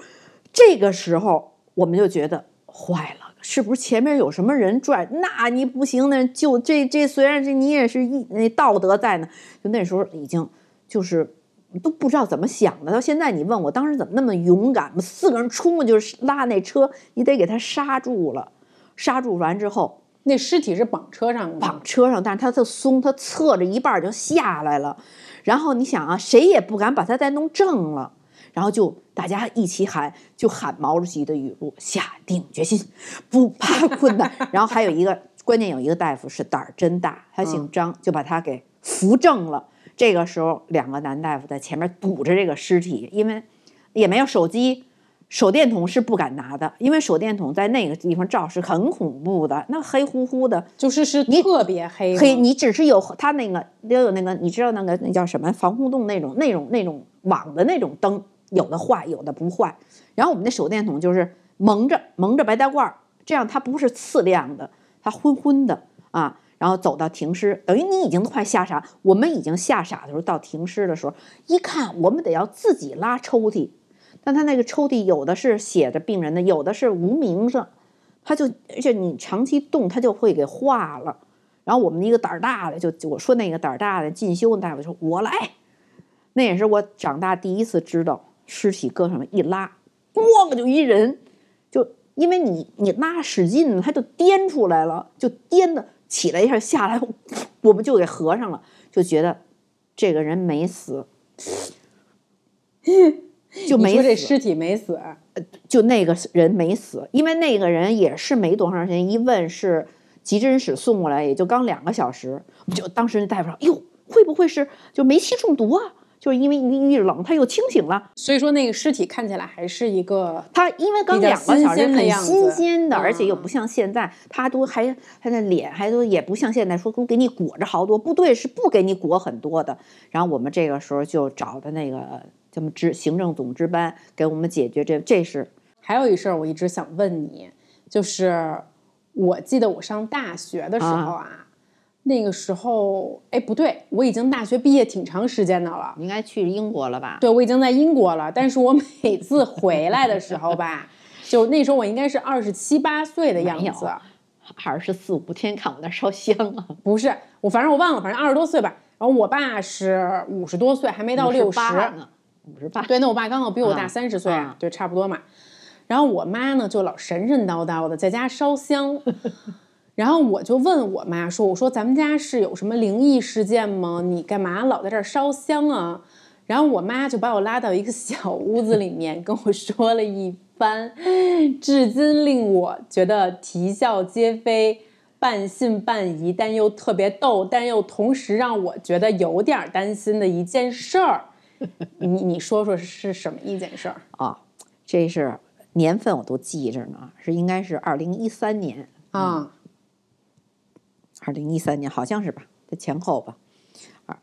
这个时候我们就觉得坏了，是不是前面有什么人拽？那你不行，那就这这虽然这你也是一那道德在呢，就那时候已经就是都不知道怎么想的。到现在你问我当时怎么那么勇敢，我们四个人冲过就是拉那车，你得给他刹住了，刹住完之后。那尸体是绑车上的，绑车上，但是它特松，它侧着一半儿就下来了。然后你想啊，谁也不敢把它再弄正了。然后就大家一起喊，就喊毛主席的语录：下定决心，不怕困难。*laughs* 然后还有一个关键，有一个大夫是胆儿真大，他姓张，就把他给扶正了。这个时候，两个男大夫在前面堵着这个尸体，因为也没有手机。手电筒是不敢拿的，因为手电筒在那个地方照是很恐怖的，那黑乎乎的，就是是特别黑，黑，你只是有它那个都有那个，你知道那个那叫什么防护洞那种那种那种网的那种灯，有的坏，有的不坏。然后我们那手电筒就是蒙着蒙着白大褂儿，这样它不是次亮的，它昏昏的啊。然后走到停尸，等于你已经快吓傻，我们已经吓傻的时候，到停尸的时候，一看我们得要自己拉抽屉。但他那个抽屉有的是写着病人的，有的是无名上，他就而且你长期动，他就会给化了。然后我们一个胆儿大的，就我说那个胆儿大的进修大夫说：“我来。”那也是我长大第一次知道，尸体搁上面一拉，咣就一人，就因为你你拉使劲，他就颠出来了，就颠的起来一下下来，我们就给合上了，就觉得这个人没死。*laughs* 就没这尸体没死，就那个人没死，因为那个人也是没多长时间，一问是急诊室送过来，也就刚两个小时。就当时那大夫说：“哟，会不会是就煤气中毒啊？就是因为一一冷，他又清醒了。所以说那个尸体看起来还是一个他因为刚两个小时，很新鲜的，而且又嗯不像现在，他都还他的脸还都也不像现在说都给你裹着好多，部队是不给你裹很多的。然后我们这个时候就找的那个咱们值行政总值班给我们解决这，这是还有一事儿，我一直想问你，就是我记得我上大学的时候啊，那个时候，哎，不对，我已经大学毕业挺长时间的了。你应该去英国了吧？对，我已经在英国了，但是我每次回来的时候吧，*laughs* 就那时候我应该是二十七八岁的样子，二十四五天看我那烧香啊，*laughs* 不是我，反正我忘了，反正二十多岁吧。然后我爸是五十多岁，还没到六十，呢，五十八。对，那我爸刚好比我大啊三十岁啊对，差不多嘛。然后我妈呢就老神神叨叨的在家烧香，*laughs* 然后我就问我妈说：“我说咱们家是有什么灵异事件吗？你干嘛老在这儿烧香啊？”然后我妈就把我拉到一个小屋子里面，跟我说了一番，至今令我觉得啼笑皆非。半信半疑，但又特别逗，但又同时让我觉得有点儿担心的一件事儿。*laughs* 你你说说是什么一件事儿？啊，这是年份我都记着呢，是应该是二零一三年，啊，二零一三年好像是吧，在前后吧，啊，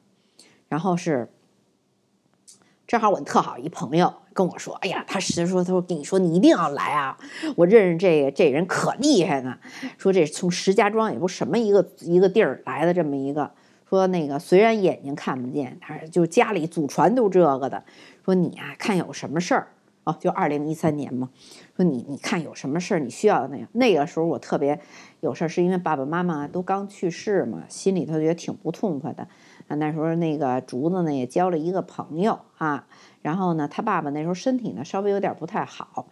然后是正好我特好一朋友跟我说，哎呀，他实说，他说跟你说你一定要来啊，我认识这个这人可厉害呢，说这从石家庄也不什么一个一个地儿来的这么一个。说那个虽然眼睛看不见，他就家里祖传都这个的。说你啊，看有什么事儿哦，就二零一三年嘛。说你你看有什么事儿，你需要那个那个时候我特别有事儿，是因为爸爸妈妈都刚去世嘛，心里头也挺不痛快的。啊，那时候那个竹子呢也交了一个朋友啊，然后呢他爸爸那时候身体呢稍微有点不太好，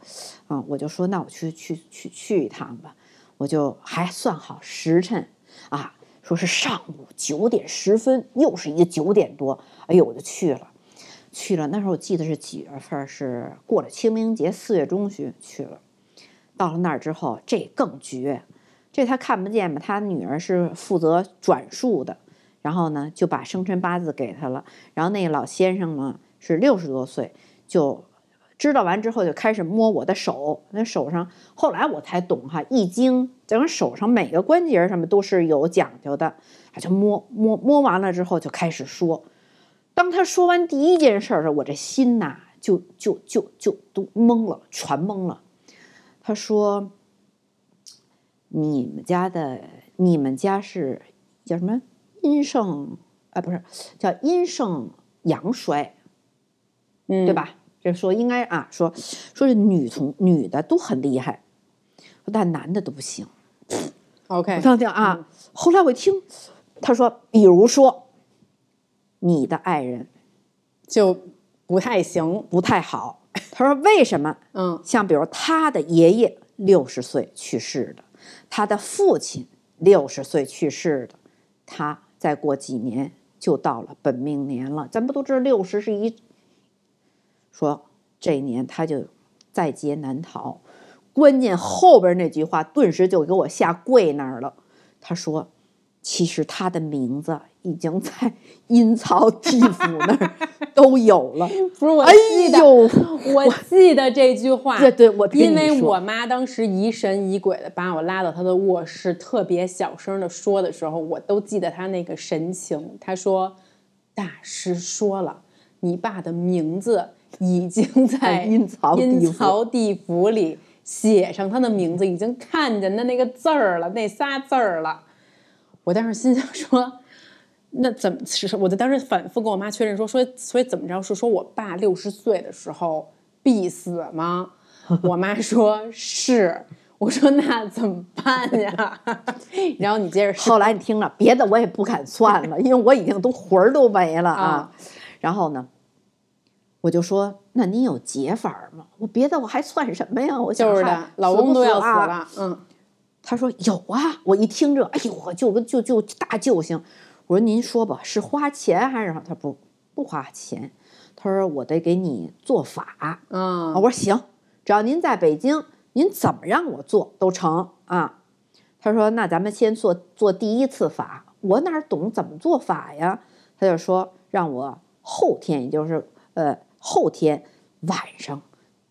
啊，我就说那我去去去去一趟吧，我就还算好时辰啊。说是上午九点十分，又是一个九点多，哎呦，我就去了，去了。那时候我记得是几月份？是过了清明节，四月中旬去了。到了那儿之后，这更绝，这他看不见嘛，他女儿是负责转述的，然后呢就把生辰八字给他了，然后那个老先生呢是六十多岁，就知道完之后就开始摸我的手，那手上后来我才懂哈，易经整个手上每个关节什么都是有讲究的，他就摸摸摸完了之后就开始说，当他说完第一件事儿的时候，我这心呐就就就就都懵了，全懵了。他说：“你们家的，你们家是叫什么阴盛啊？不是叫阴盛阳衰，嗯，对？吧？就说应该啊，说说是女从女的都很厉害，但男的都不行。OK，我当听啊，后来我一听，他说，比如说你的爱人就不太行。不太好，他说为什么？嗯，像比如他的爷爷六十岁去世的，他的父亲六十岁去世的，他再过几年就到了本命年了。咱不都知道六十是一，说这一年他就在劫难逃。关键后边那句话顿时就给我吓跪那儿了。他说：“其实他的名字已经在阴曹地府那儿都有了。*laughs* 不是我哎记得，呦，我记得这句话。对对，我跟因为我妈当时疑神疑鬼的把我拉到她的卧室，特别小声的说的时候，我都记得她那个神情。她说：“大师说了，你爸的名字已经在阴曹阴曹地府里写上他的名字，已经看见的那个字儿了，那仨字儿了。”我当时心想说。那怎么是？我就当时反复跟我妈确认说说，所以怎么着是说我爸六十岁的时候必死吗？我妈说是。我说那怎么办呀？然后你接着说。后来你听了，别的我也不敢算了，因为我已经都魂儿都没了啊。啊然后呢，我就说：“那您有解法吗？我别的我还算什么呀？我想就是的，老公都要死啊了，嗯，他说有啊，我一听这，哎呦，我就就就大救星。我说您说吧，是花钱还是？他不不花钱，他说我得给你做法。啊嗯，我说行，只要您在北京，您怎么让我做都成啊。他说那咱们先做做第一次法，我哪懂怎么做法呀？他就说让我后天，也就是呃后天晚上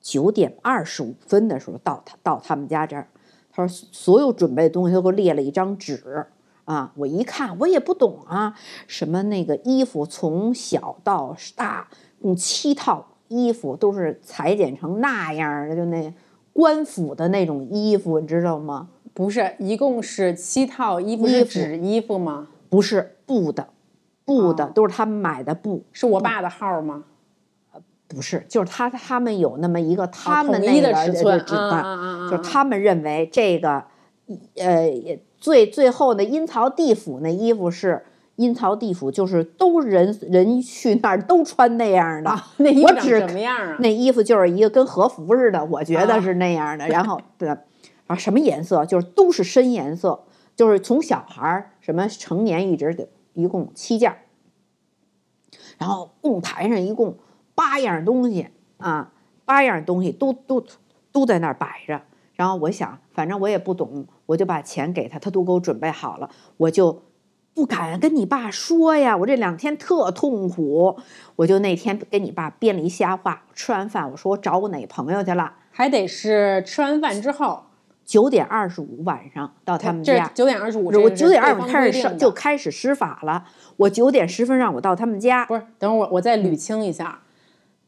九点二十五分的时候到他到他们家这儿。他说所有准备的东西都给我列了一张纸啊，我一看我也不懂啊，什么那个衣服从小到大共七套衣服都是裁剪成那样的，就那官府的那种衣服，你知道吗？不是，一共是七套衣服，是纸衣服吗？不是布的，布的、哦都是他们买的布，是我爸的号吗？不是，就是他他们有那么一个他们那个尺寸纸啊段，啊啊啊就是他们认为这个，呃，最最后的阴曹地府那衣服是阴曹地府，就是都人人去那儿都穿那样的，啊，那衣服长我只什么样啊？那衣服就是一个跟和服似的，我觉啊得是那样的。*laughs* 然后对，啊，什么颜色？就是都是深颜色，就是从小孩儿什么成年一直得，一共七件。然后供台上一共八样东西啊，八样东西都都都在那儿摆着。然后我想，反正我也不懂，我就把钱给他，他都给我准备好了，我就不敢跟你爸说呀。我这两天特痛苦，我就那天跟你爸编了一瞎话。吃完饭，我说我找我哪朋友去了。还得是吃完饭之后，九点二十五晚上到他们家，这九点二十五，我九点二十五五开始上就开始施法了。我九点十分让我到他们家，不是，等会儿我我再嗯捋清一下，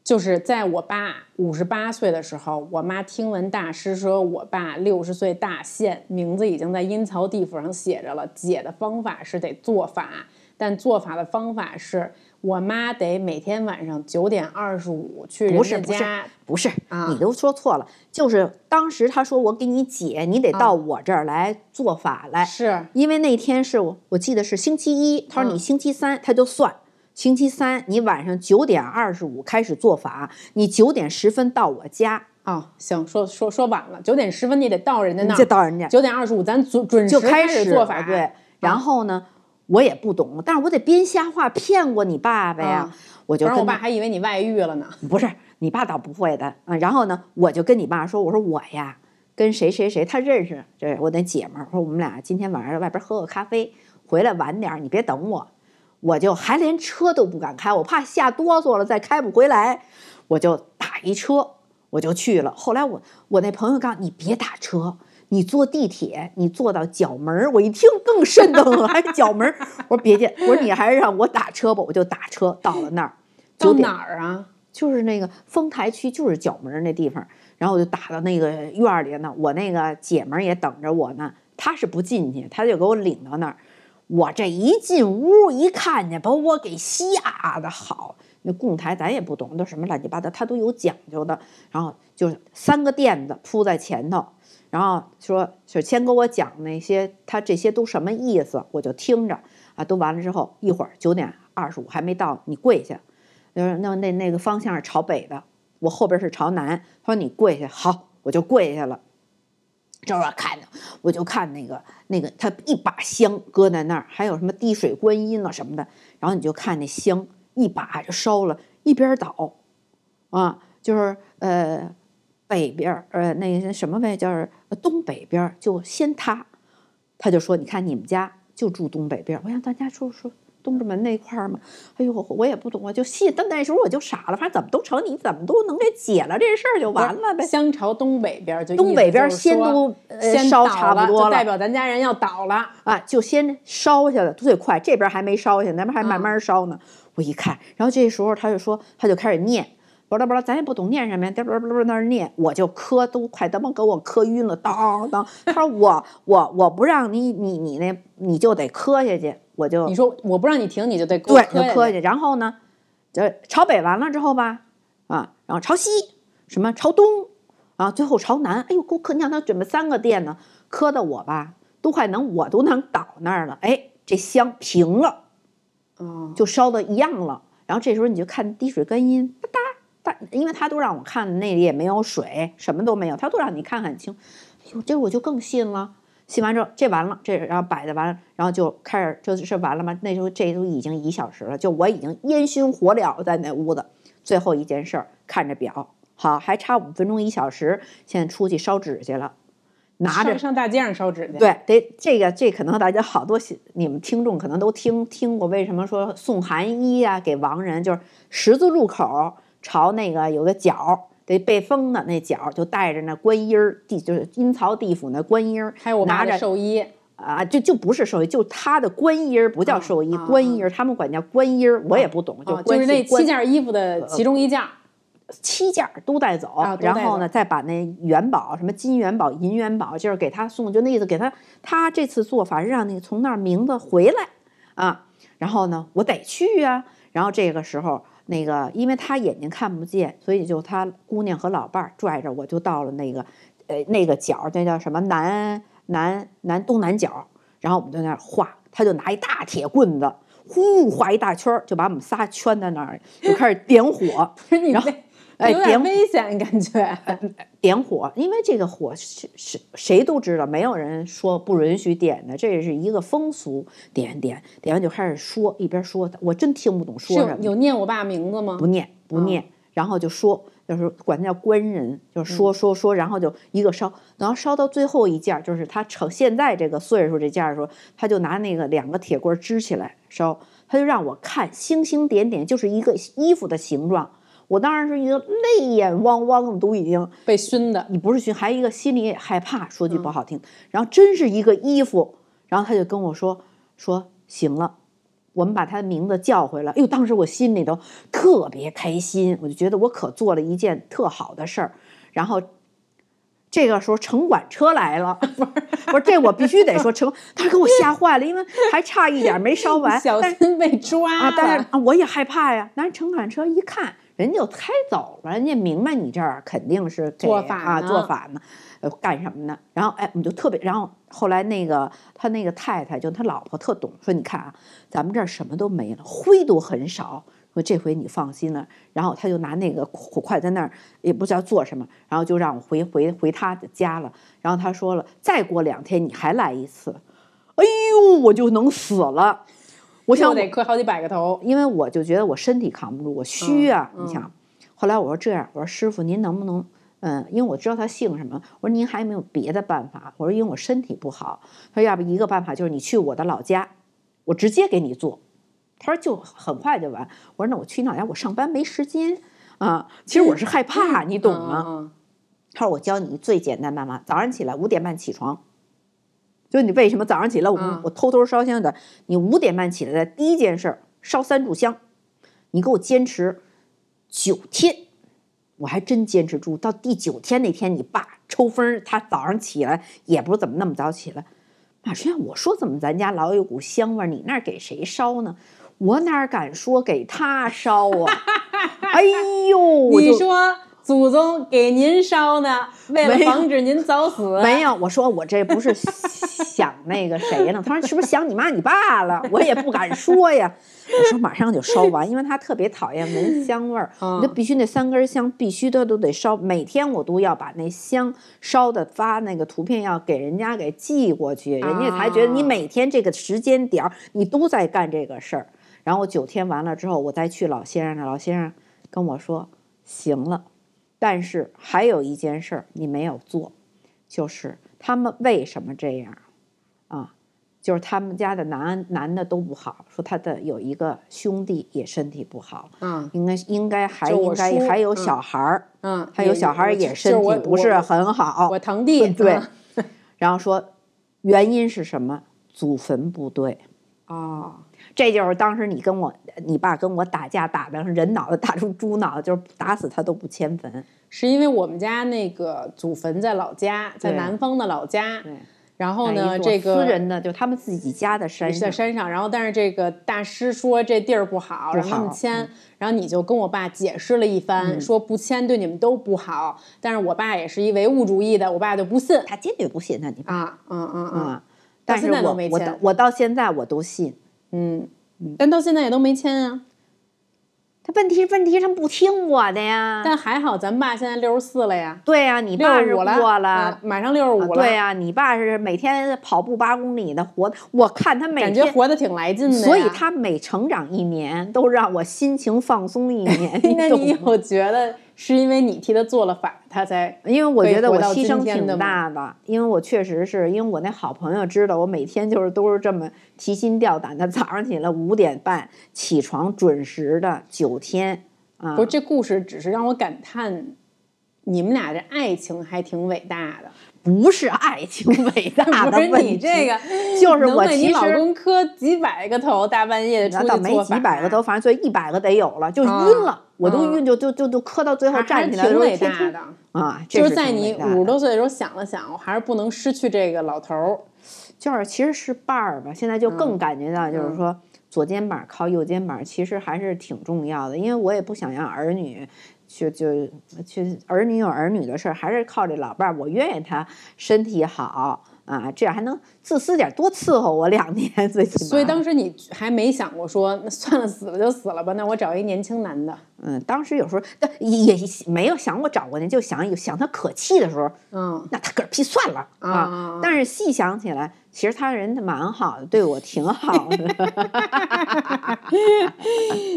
就是在我爸五十八岁的时候，我妈听闻大师说我爸六十岁大限，名字已经在阴曹地府上写着了。解的方法是得做法，但做法的方法是我妈得每天晚上九点二十五去人不是不是家家，不是，啊你都说错了。就是当时他说我给你解，你得啊到我这儿来做法来。是因为那天是我我记得是星期一，他说嗯你星期三他就算。星期三你晚上九点二十五开始做法，你九点十分到我家，哦，行，说说说晚了，九点十分你得到人家那儿，就到人家九点二十五咱准准时就开始做法，对。然后呢，我也不懂，但是我得编瞎话骗过你爸爸呀。啊不然我爸还以为你外遇了呢。*laughs* 不是你爸倒不会的啊。然后呢，我就跟你爸说，我说我呀跟谁谁谁他认识，这我那姐们儿，说我们俩今天晚上外边喝个咖啡，回来晚点儿，你别等我。我就还连车都不敢开，我怕吓哆嗦了再开不回来，我就打一车，我就去了。后来我我那朋友告诉你别打车，你坐地铁，你坐到角门儿。我一听更瘆得慌，*laughs* 还角门儿。我说别介，我说你还是让我打车吧，我就打车到了那儿。到哪儿啊？就是那个丰台区，就是角门儿那地方。然后我就打到那个院儿里呢，我那个姐们儿也等着我呢，她是不进去，她就给我领到那儿。我这一进屋一看见，把我给吓得好。那供台咱也不懂，都什么乱七八糟，它都有讲究的。然后就是三个垫子铺在前头，然后说是先给我讲那些，他这些都什么意思，我就听着啊。都完了之后，一会儿九点二十五还没到，你跪下。就是那那那个方向是朝北的，我后边是朝南。他说你跪下，好，我就跪下了。这会儿看着，我就看那个那个，他一把香搁在那儿，还有什么滴水观音了什么的，然后你就看那香一把就烧了，一边倒，啊，就是呃北边呃那个什么呗，就是东北边就先塌，他就说你看你们家就住东北边，我想大家说说东直门那块儿嘛，哎呦我也不懂，我就信，但那时候我就傻了，反正怎么都成，你怎么都能给解了这事儿就完了呗。香朝东北边儿就东北边先都呃先烧，差不多了就代表咱家人要倒了。啊，就先烧下来，最快这边还没烧下，那边还慢嗯慢烧呢。我一看，然后这时候他就说，他就开始念，巴拉巴拉，咱也不懂念什么呀，巴拉巴拉巴拉那儿念，我就磕，都快他妈给我磕晕了，当当。他说我我我不让你你你那你就得磕下去，我就你说我不让你停，你就得对。就磕下去。然后呢，就朝北完了之后吧，啊，然后朝西，什么朝东，啊，最后朝南。哎呦，给我磕，你让他准备三个殿呢，磕的我吧，都快能我都能倒那儿了。哎，这香平了，哦，就烧的一样了。然后这时候你就看滴水观音，吧嗒嗒，因为他都让我看那里也没有水，什么都没有，他都让你看很清。哎呦，这我就更信了。信完之后，这完了，这然后摆的完了，然后就开始就是完了吗？那时候这都已经一小时了，就我已经烟熏火燎在那屋子。最后一件事儿，看着表，好，还差五分钟一小时，现在出去烧纸去了，拿着上上大街上烧纸去。，对，得这个这可能大家好多你们听众可能都听听过，为什么说送寒衣呀、给亡人，就是十字路口朝那个有个角儿得被封的那角儿，就带着那观音儿地就是阴曹地府那观音儿，还有我拿着寿衣，啊，就就不是寿衣，就他的观音儿不叫啊寿衣，啊观音儿他们管叫观音儿，我也不懂，啊，就关是那七件衣服的其中一件儿。七件儿都带走，然后呢，再把那元宝什么金元宝、银元宝，就是给他送，就那意思，给他他这次做法是让你从那儿名字回来啊。然后呢，我得去呀、然后这个时候，那个因为他眼睛看不见，所以就他姑娘和老伴儿拽着我就到了那个呃那个角儿，那叫什么南南南东南角，然后我们就在那儿画，他就拿一大铁棍子。呼，画一大圈儿，就把我们仨圈在那儿，就开始点火。*laughs* 然后这有哎点点危险感觉。点火，因为这个火是是谁都知道，没有人说不允许点的，这是一个风俗。点点点完就开始说，一边说，我真听不懂说什么，有念我爸名字吗不？念不啊念，然后就说，就是管他叫官人，就是说说说，然后就一个烧，然后烧到最后一件儿，就是他成现在这个岁数这件儿的时候，他就拿那个两个铁棍支起来烧，他就让我看星星点点，就是一个衣服的形状。我当然是一个泪眼汪汪的，都已经被熏的。你不是熏，还一个心里也害怕，说句不好听。然后真是一个衣服，然后他就跟我说说行了，我们把他的名字叫回来。哎呦，当时我心里头特别开心，我就觉得我可做了一件特好的事儿。然后这个时候城管车来了，*laughs* 不是不是，这我必须得说城，他给我吓坏了，因为还差一点没烧完，*laughs* 小但心被抓啊，但是。啊，我也害怕呀。但是城管车一看，人家就猜走了，人家明白你这儿肯定是做法做法呢，呃，干什么呢？然后哎，我们就特别，然后后来那个他那个太太就他老婆特懂，说你看啊，咱们这儿什么都没了，灰都很少。说这回你放心了，然后他就拿那个火筷在那儿，也不知道做什么，然后就让我回回回他的家了。然后他说了，再过两天你还来一次。哎呦，我就能死了。我想又得磕好几百个头。因为我就觉得我身体扛不住，我虚啊。嗯你想，后来我说这样，我说师傅您能不能，嗯，因为我知道他姓什么，我说您还有没有别的办法？我说因为我身体不好，他说要不一个办法就是你去我的老家，我直接给你做。他说就很快就完。我说那我去你老家，我上班没时间啊。其实我是害怕，你懂吗？他说我教你最简单办法，早上起来五点半起床。就你为什么早上起来我、嗯我偷偷烧香的？你五点半起来的第一件事儿烧三炷香，你给我坚持九天，我还真坚持住。到第九天那天，你爸抽风，他早上起来也不知道怎么那么早起来。马春我说怎么咱家老有股香味儿，你那儿给谁烧呢？我哪敢说给他烧啊？*laughs* 哎呦，我就你说祖宗给您烧呢，为了防止您早死。没有，我说我这不是想那个谁呢？他说是不是想你妈你爸了？*laughs* 我也不敢说呀。我说马上就烧完，因为他特别讨厌闻香味儿，*laughs* 嗯你就必须那三根香必须都都得烧，每天我都要把那香烧的发那个图片要给人家给寄过去，人家才觉得你啊每天这个时间点儿你都在干这个事儿。然后九天完了之后，我再去老先生那，老先生跟我说行了，但是还有一件事儿你没有做，就是他们为什么这样啊？就是他们家的男男的都不好，说他的有一个兄弟也身体不好，嗯应该应该还应该还有嗯小孩儿，嗯，还有小孩儿也身体不是很好我，堂弟 *laughs* 对嗯然后说原因是什么？祖坟不对。哦，这就是当时你跟我，你爸跟我打架打的人脑袋 *laughs* 打出猪脑袋，就是打死他都不迁坟。是因为我们家那个祖坟在老家，在南方的老家。对，然后哎呢，这个私人的，就他们自己家的山上，在山上，然后但是这个大师说这地儿不好，不让他们好迁，然后你就跟我爸解释了一番，嗯说不迁对你们都不好。但是我爸也是一唯物主义的，我爸就不信他坚决不信那你爸啊，嗯嗯嗯啊。但是现在都我我到我到现在我都信。嗯，但到现在也都没签啊。他问题问题上不听我的呀。但还好咱爸现在六十四了呀，对呀、你爸是过了。啊马上六十五啊了，对呀、你爸是每天跑步八公里的，活，我看他每感天，觉活得挺来劲的。所以他每成长一年，都让我心情放松一年。*laughs* 那你有觉得是因为你替他做了法，他才因为我觉得我牺牲挺大的，因为我确实是因为我那好朋友知道我每天就是都是这么提心吊胆的，早上起来五点半起床，准时的九天啊不是？这故事只是让我感叹，你们俩这爱情还挺伟大的。不是爱情伟大的问题，你这个，就是我能为你老公磕几百个头，大半夜的出去那倒没做法几百个头，反正最一百个得有了，就啊晕了，我都嗯晕就就就就磕到最后站起来挺伟的时候天天大的。啊，这就是在你五十多岁的时候想了想，我还是不能失去这个老头儿。就是其实是伴儿吧，现在就嗯更感觉到，就是说左肩膀靠右肩膀，其实还是挺重要的。因为我也不想让儿女就就就儿女有儿女的事儿，还是靠这老伴儿。我愿意他身体好啊，这样还能自私点儿，多伺候我两年，*laughs* 最起码。所以当时你还没想过说，那算了，死了就死了吧，那我找一年轻男的。嗯，当时有时候但也也没有想过找过去，就想有想他可气的时候，嗯，那他嗝屁算了啊啊。但是细想起来，其实他人蛮好的，对我挺好的。*laughs*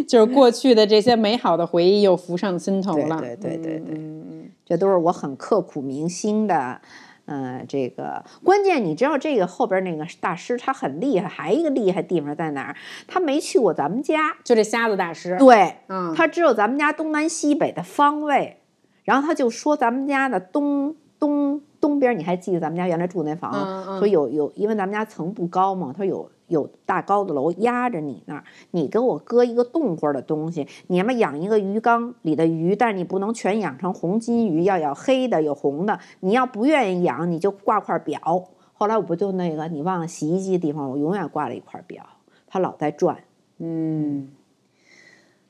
就是过去的这些美好的回忆又浮上心头了。对对对对对嗯这都是我很刻骨铭心的。嗯、这个关键你知道，这个后边那个大师他很厉害，还一个厉害地方在哪儿？他没去过咱们家，就这瞎子大师。对，嗯，他知道咱们家东南西北的方位，然后他就说咱们家的东东东边，你还记得咱们家原来住那房？嗯嗯说有有，因为咱们家层不高嘛，他有有大高的楼压着你那儿，你给我搁一个冻过的东西，你要么养一个鱼缸里的鱼，但是你不能全养成红金鱼，要有黑的有红的，你要不愿意养，你就挂块表。后来我不就那个你忘了洗衣机的地方，我永远挂了一块表，它老在转。嗯，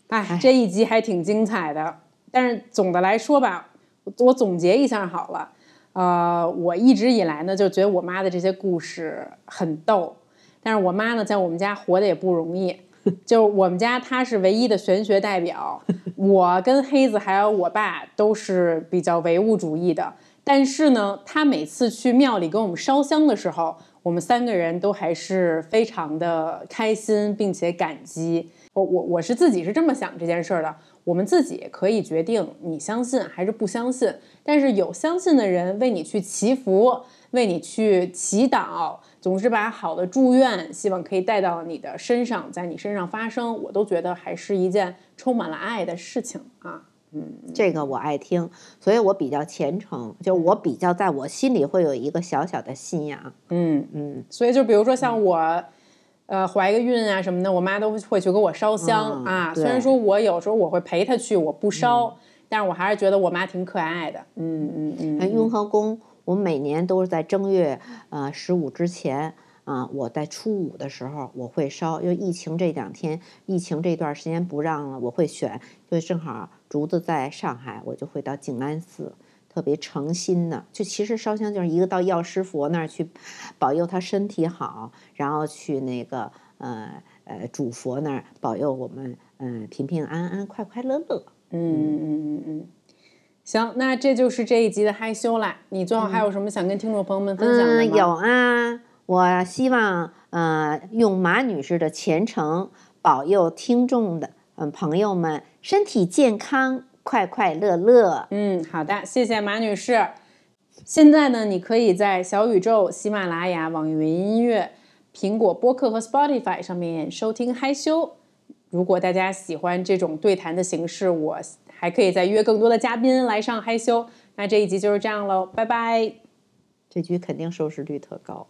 哎，这一集还挺精彩的。但是总的来说吧，我我总结一下好了。呃，我一直以来呢，就觉得我妈的这些故事很逗，但是我妈呢，在我们家活得也不容易。*laughs* 就我们家她是唯一的玄学代表，*laughs* 我跟黑子还有我爸都是比较唯物主义的。但是呢，她每次去庙里给我们烧香的时候，我们三个人都还是非常的开心，并且感激。我我我是自己是这么想这件事儿的。我们自己可以决定你相信还是不相信，但是有相信的人为你去祈福，为你去祈祷，总是把好的祝愿，希望可以带到你的身上，在你身上发生，我都觉得还是一件充满了爱的事情啊。嗯，这个我爱听，所以我比较虔诚，就我比较在我心里会有一个小小的信仰。嗯嗯，所以就比如说像我，呃，怀个孕啊什么的，我妈都会去给我烧香、嗯啊。虽然说我有时候我会陪她去，我不烧，但是我还是觉得我妈挺可爱的。嗯嗯嗯那雍和宫，我每年都是在正月呃十五之前啊、我在初五的时候我会烧，因为疫情这两天，疫情这段时间不让了，我会选，就正好竹子在上海，我就会到静安寺。特别诚心的，就其实烧香就是一个到药师佛那儿去保佑他身体好，然后去那个呃呃主佛那儿保佑我们嗯、呃平平安安、快快乐乐。嗯嗯嗯嗯。行，那这就是这一集的害羞啦。你最后还有什么想跟听众朋友们分享的吗？嗯，有啊，我希望呃用马女士的虔诚保佑听众的嗯朋友们身体健康，快快乐乐。嗯，好的，谢谢马女士。现在呢，你可以在小宇宙、喜马拉雅、网易云音乐、苹果播客和 Spotify 上面收听嗨羞。如果大家喜欢这种对谈的形式，我还可以再约更多的嘉宾来上嗨羞。那这一集就是这样喽，拜拜。这局肯定收视率特高。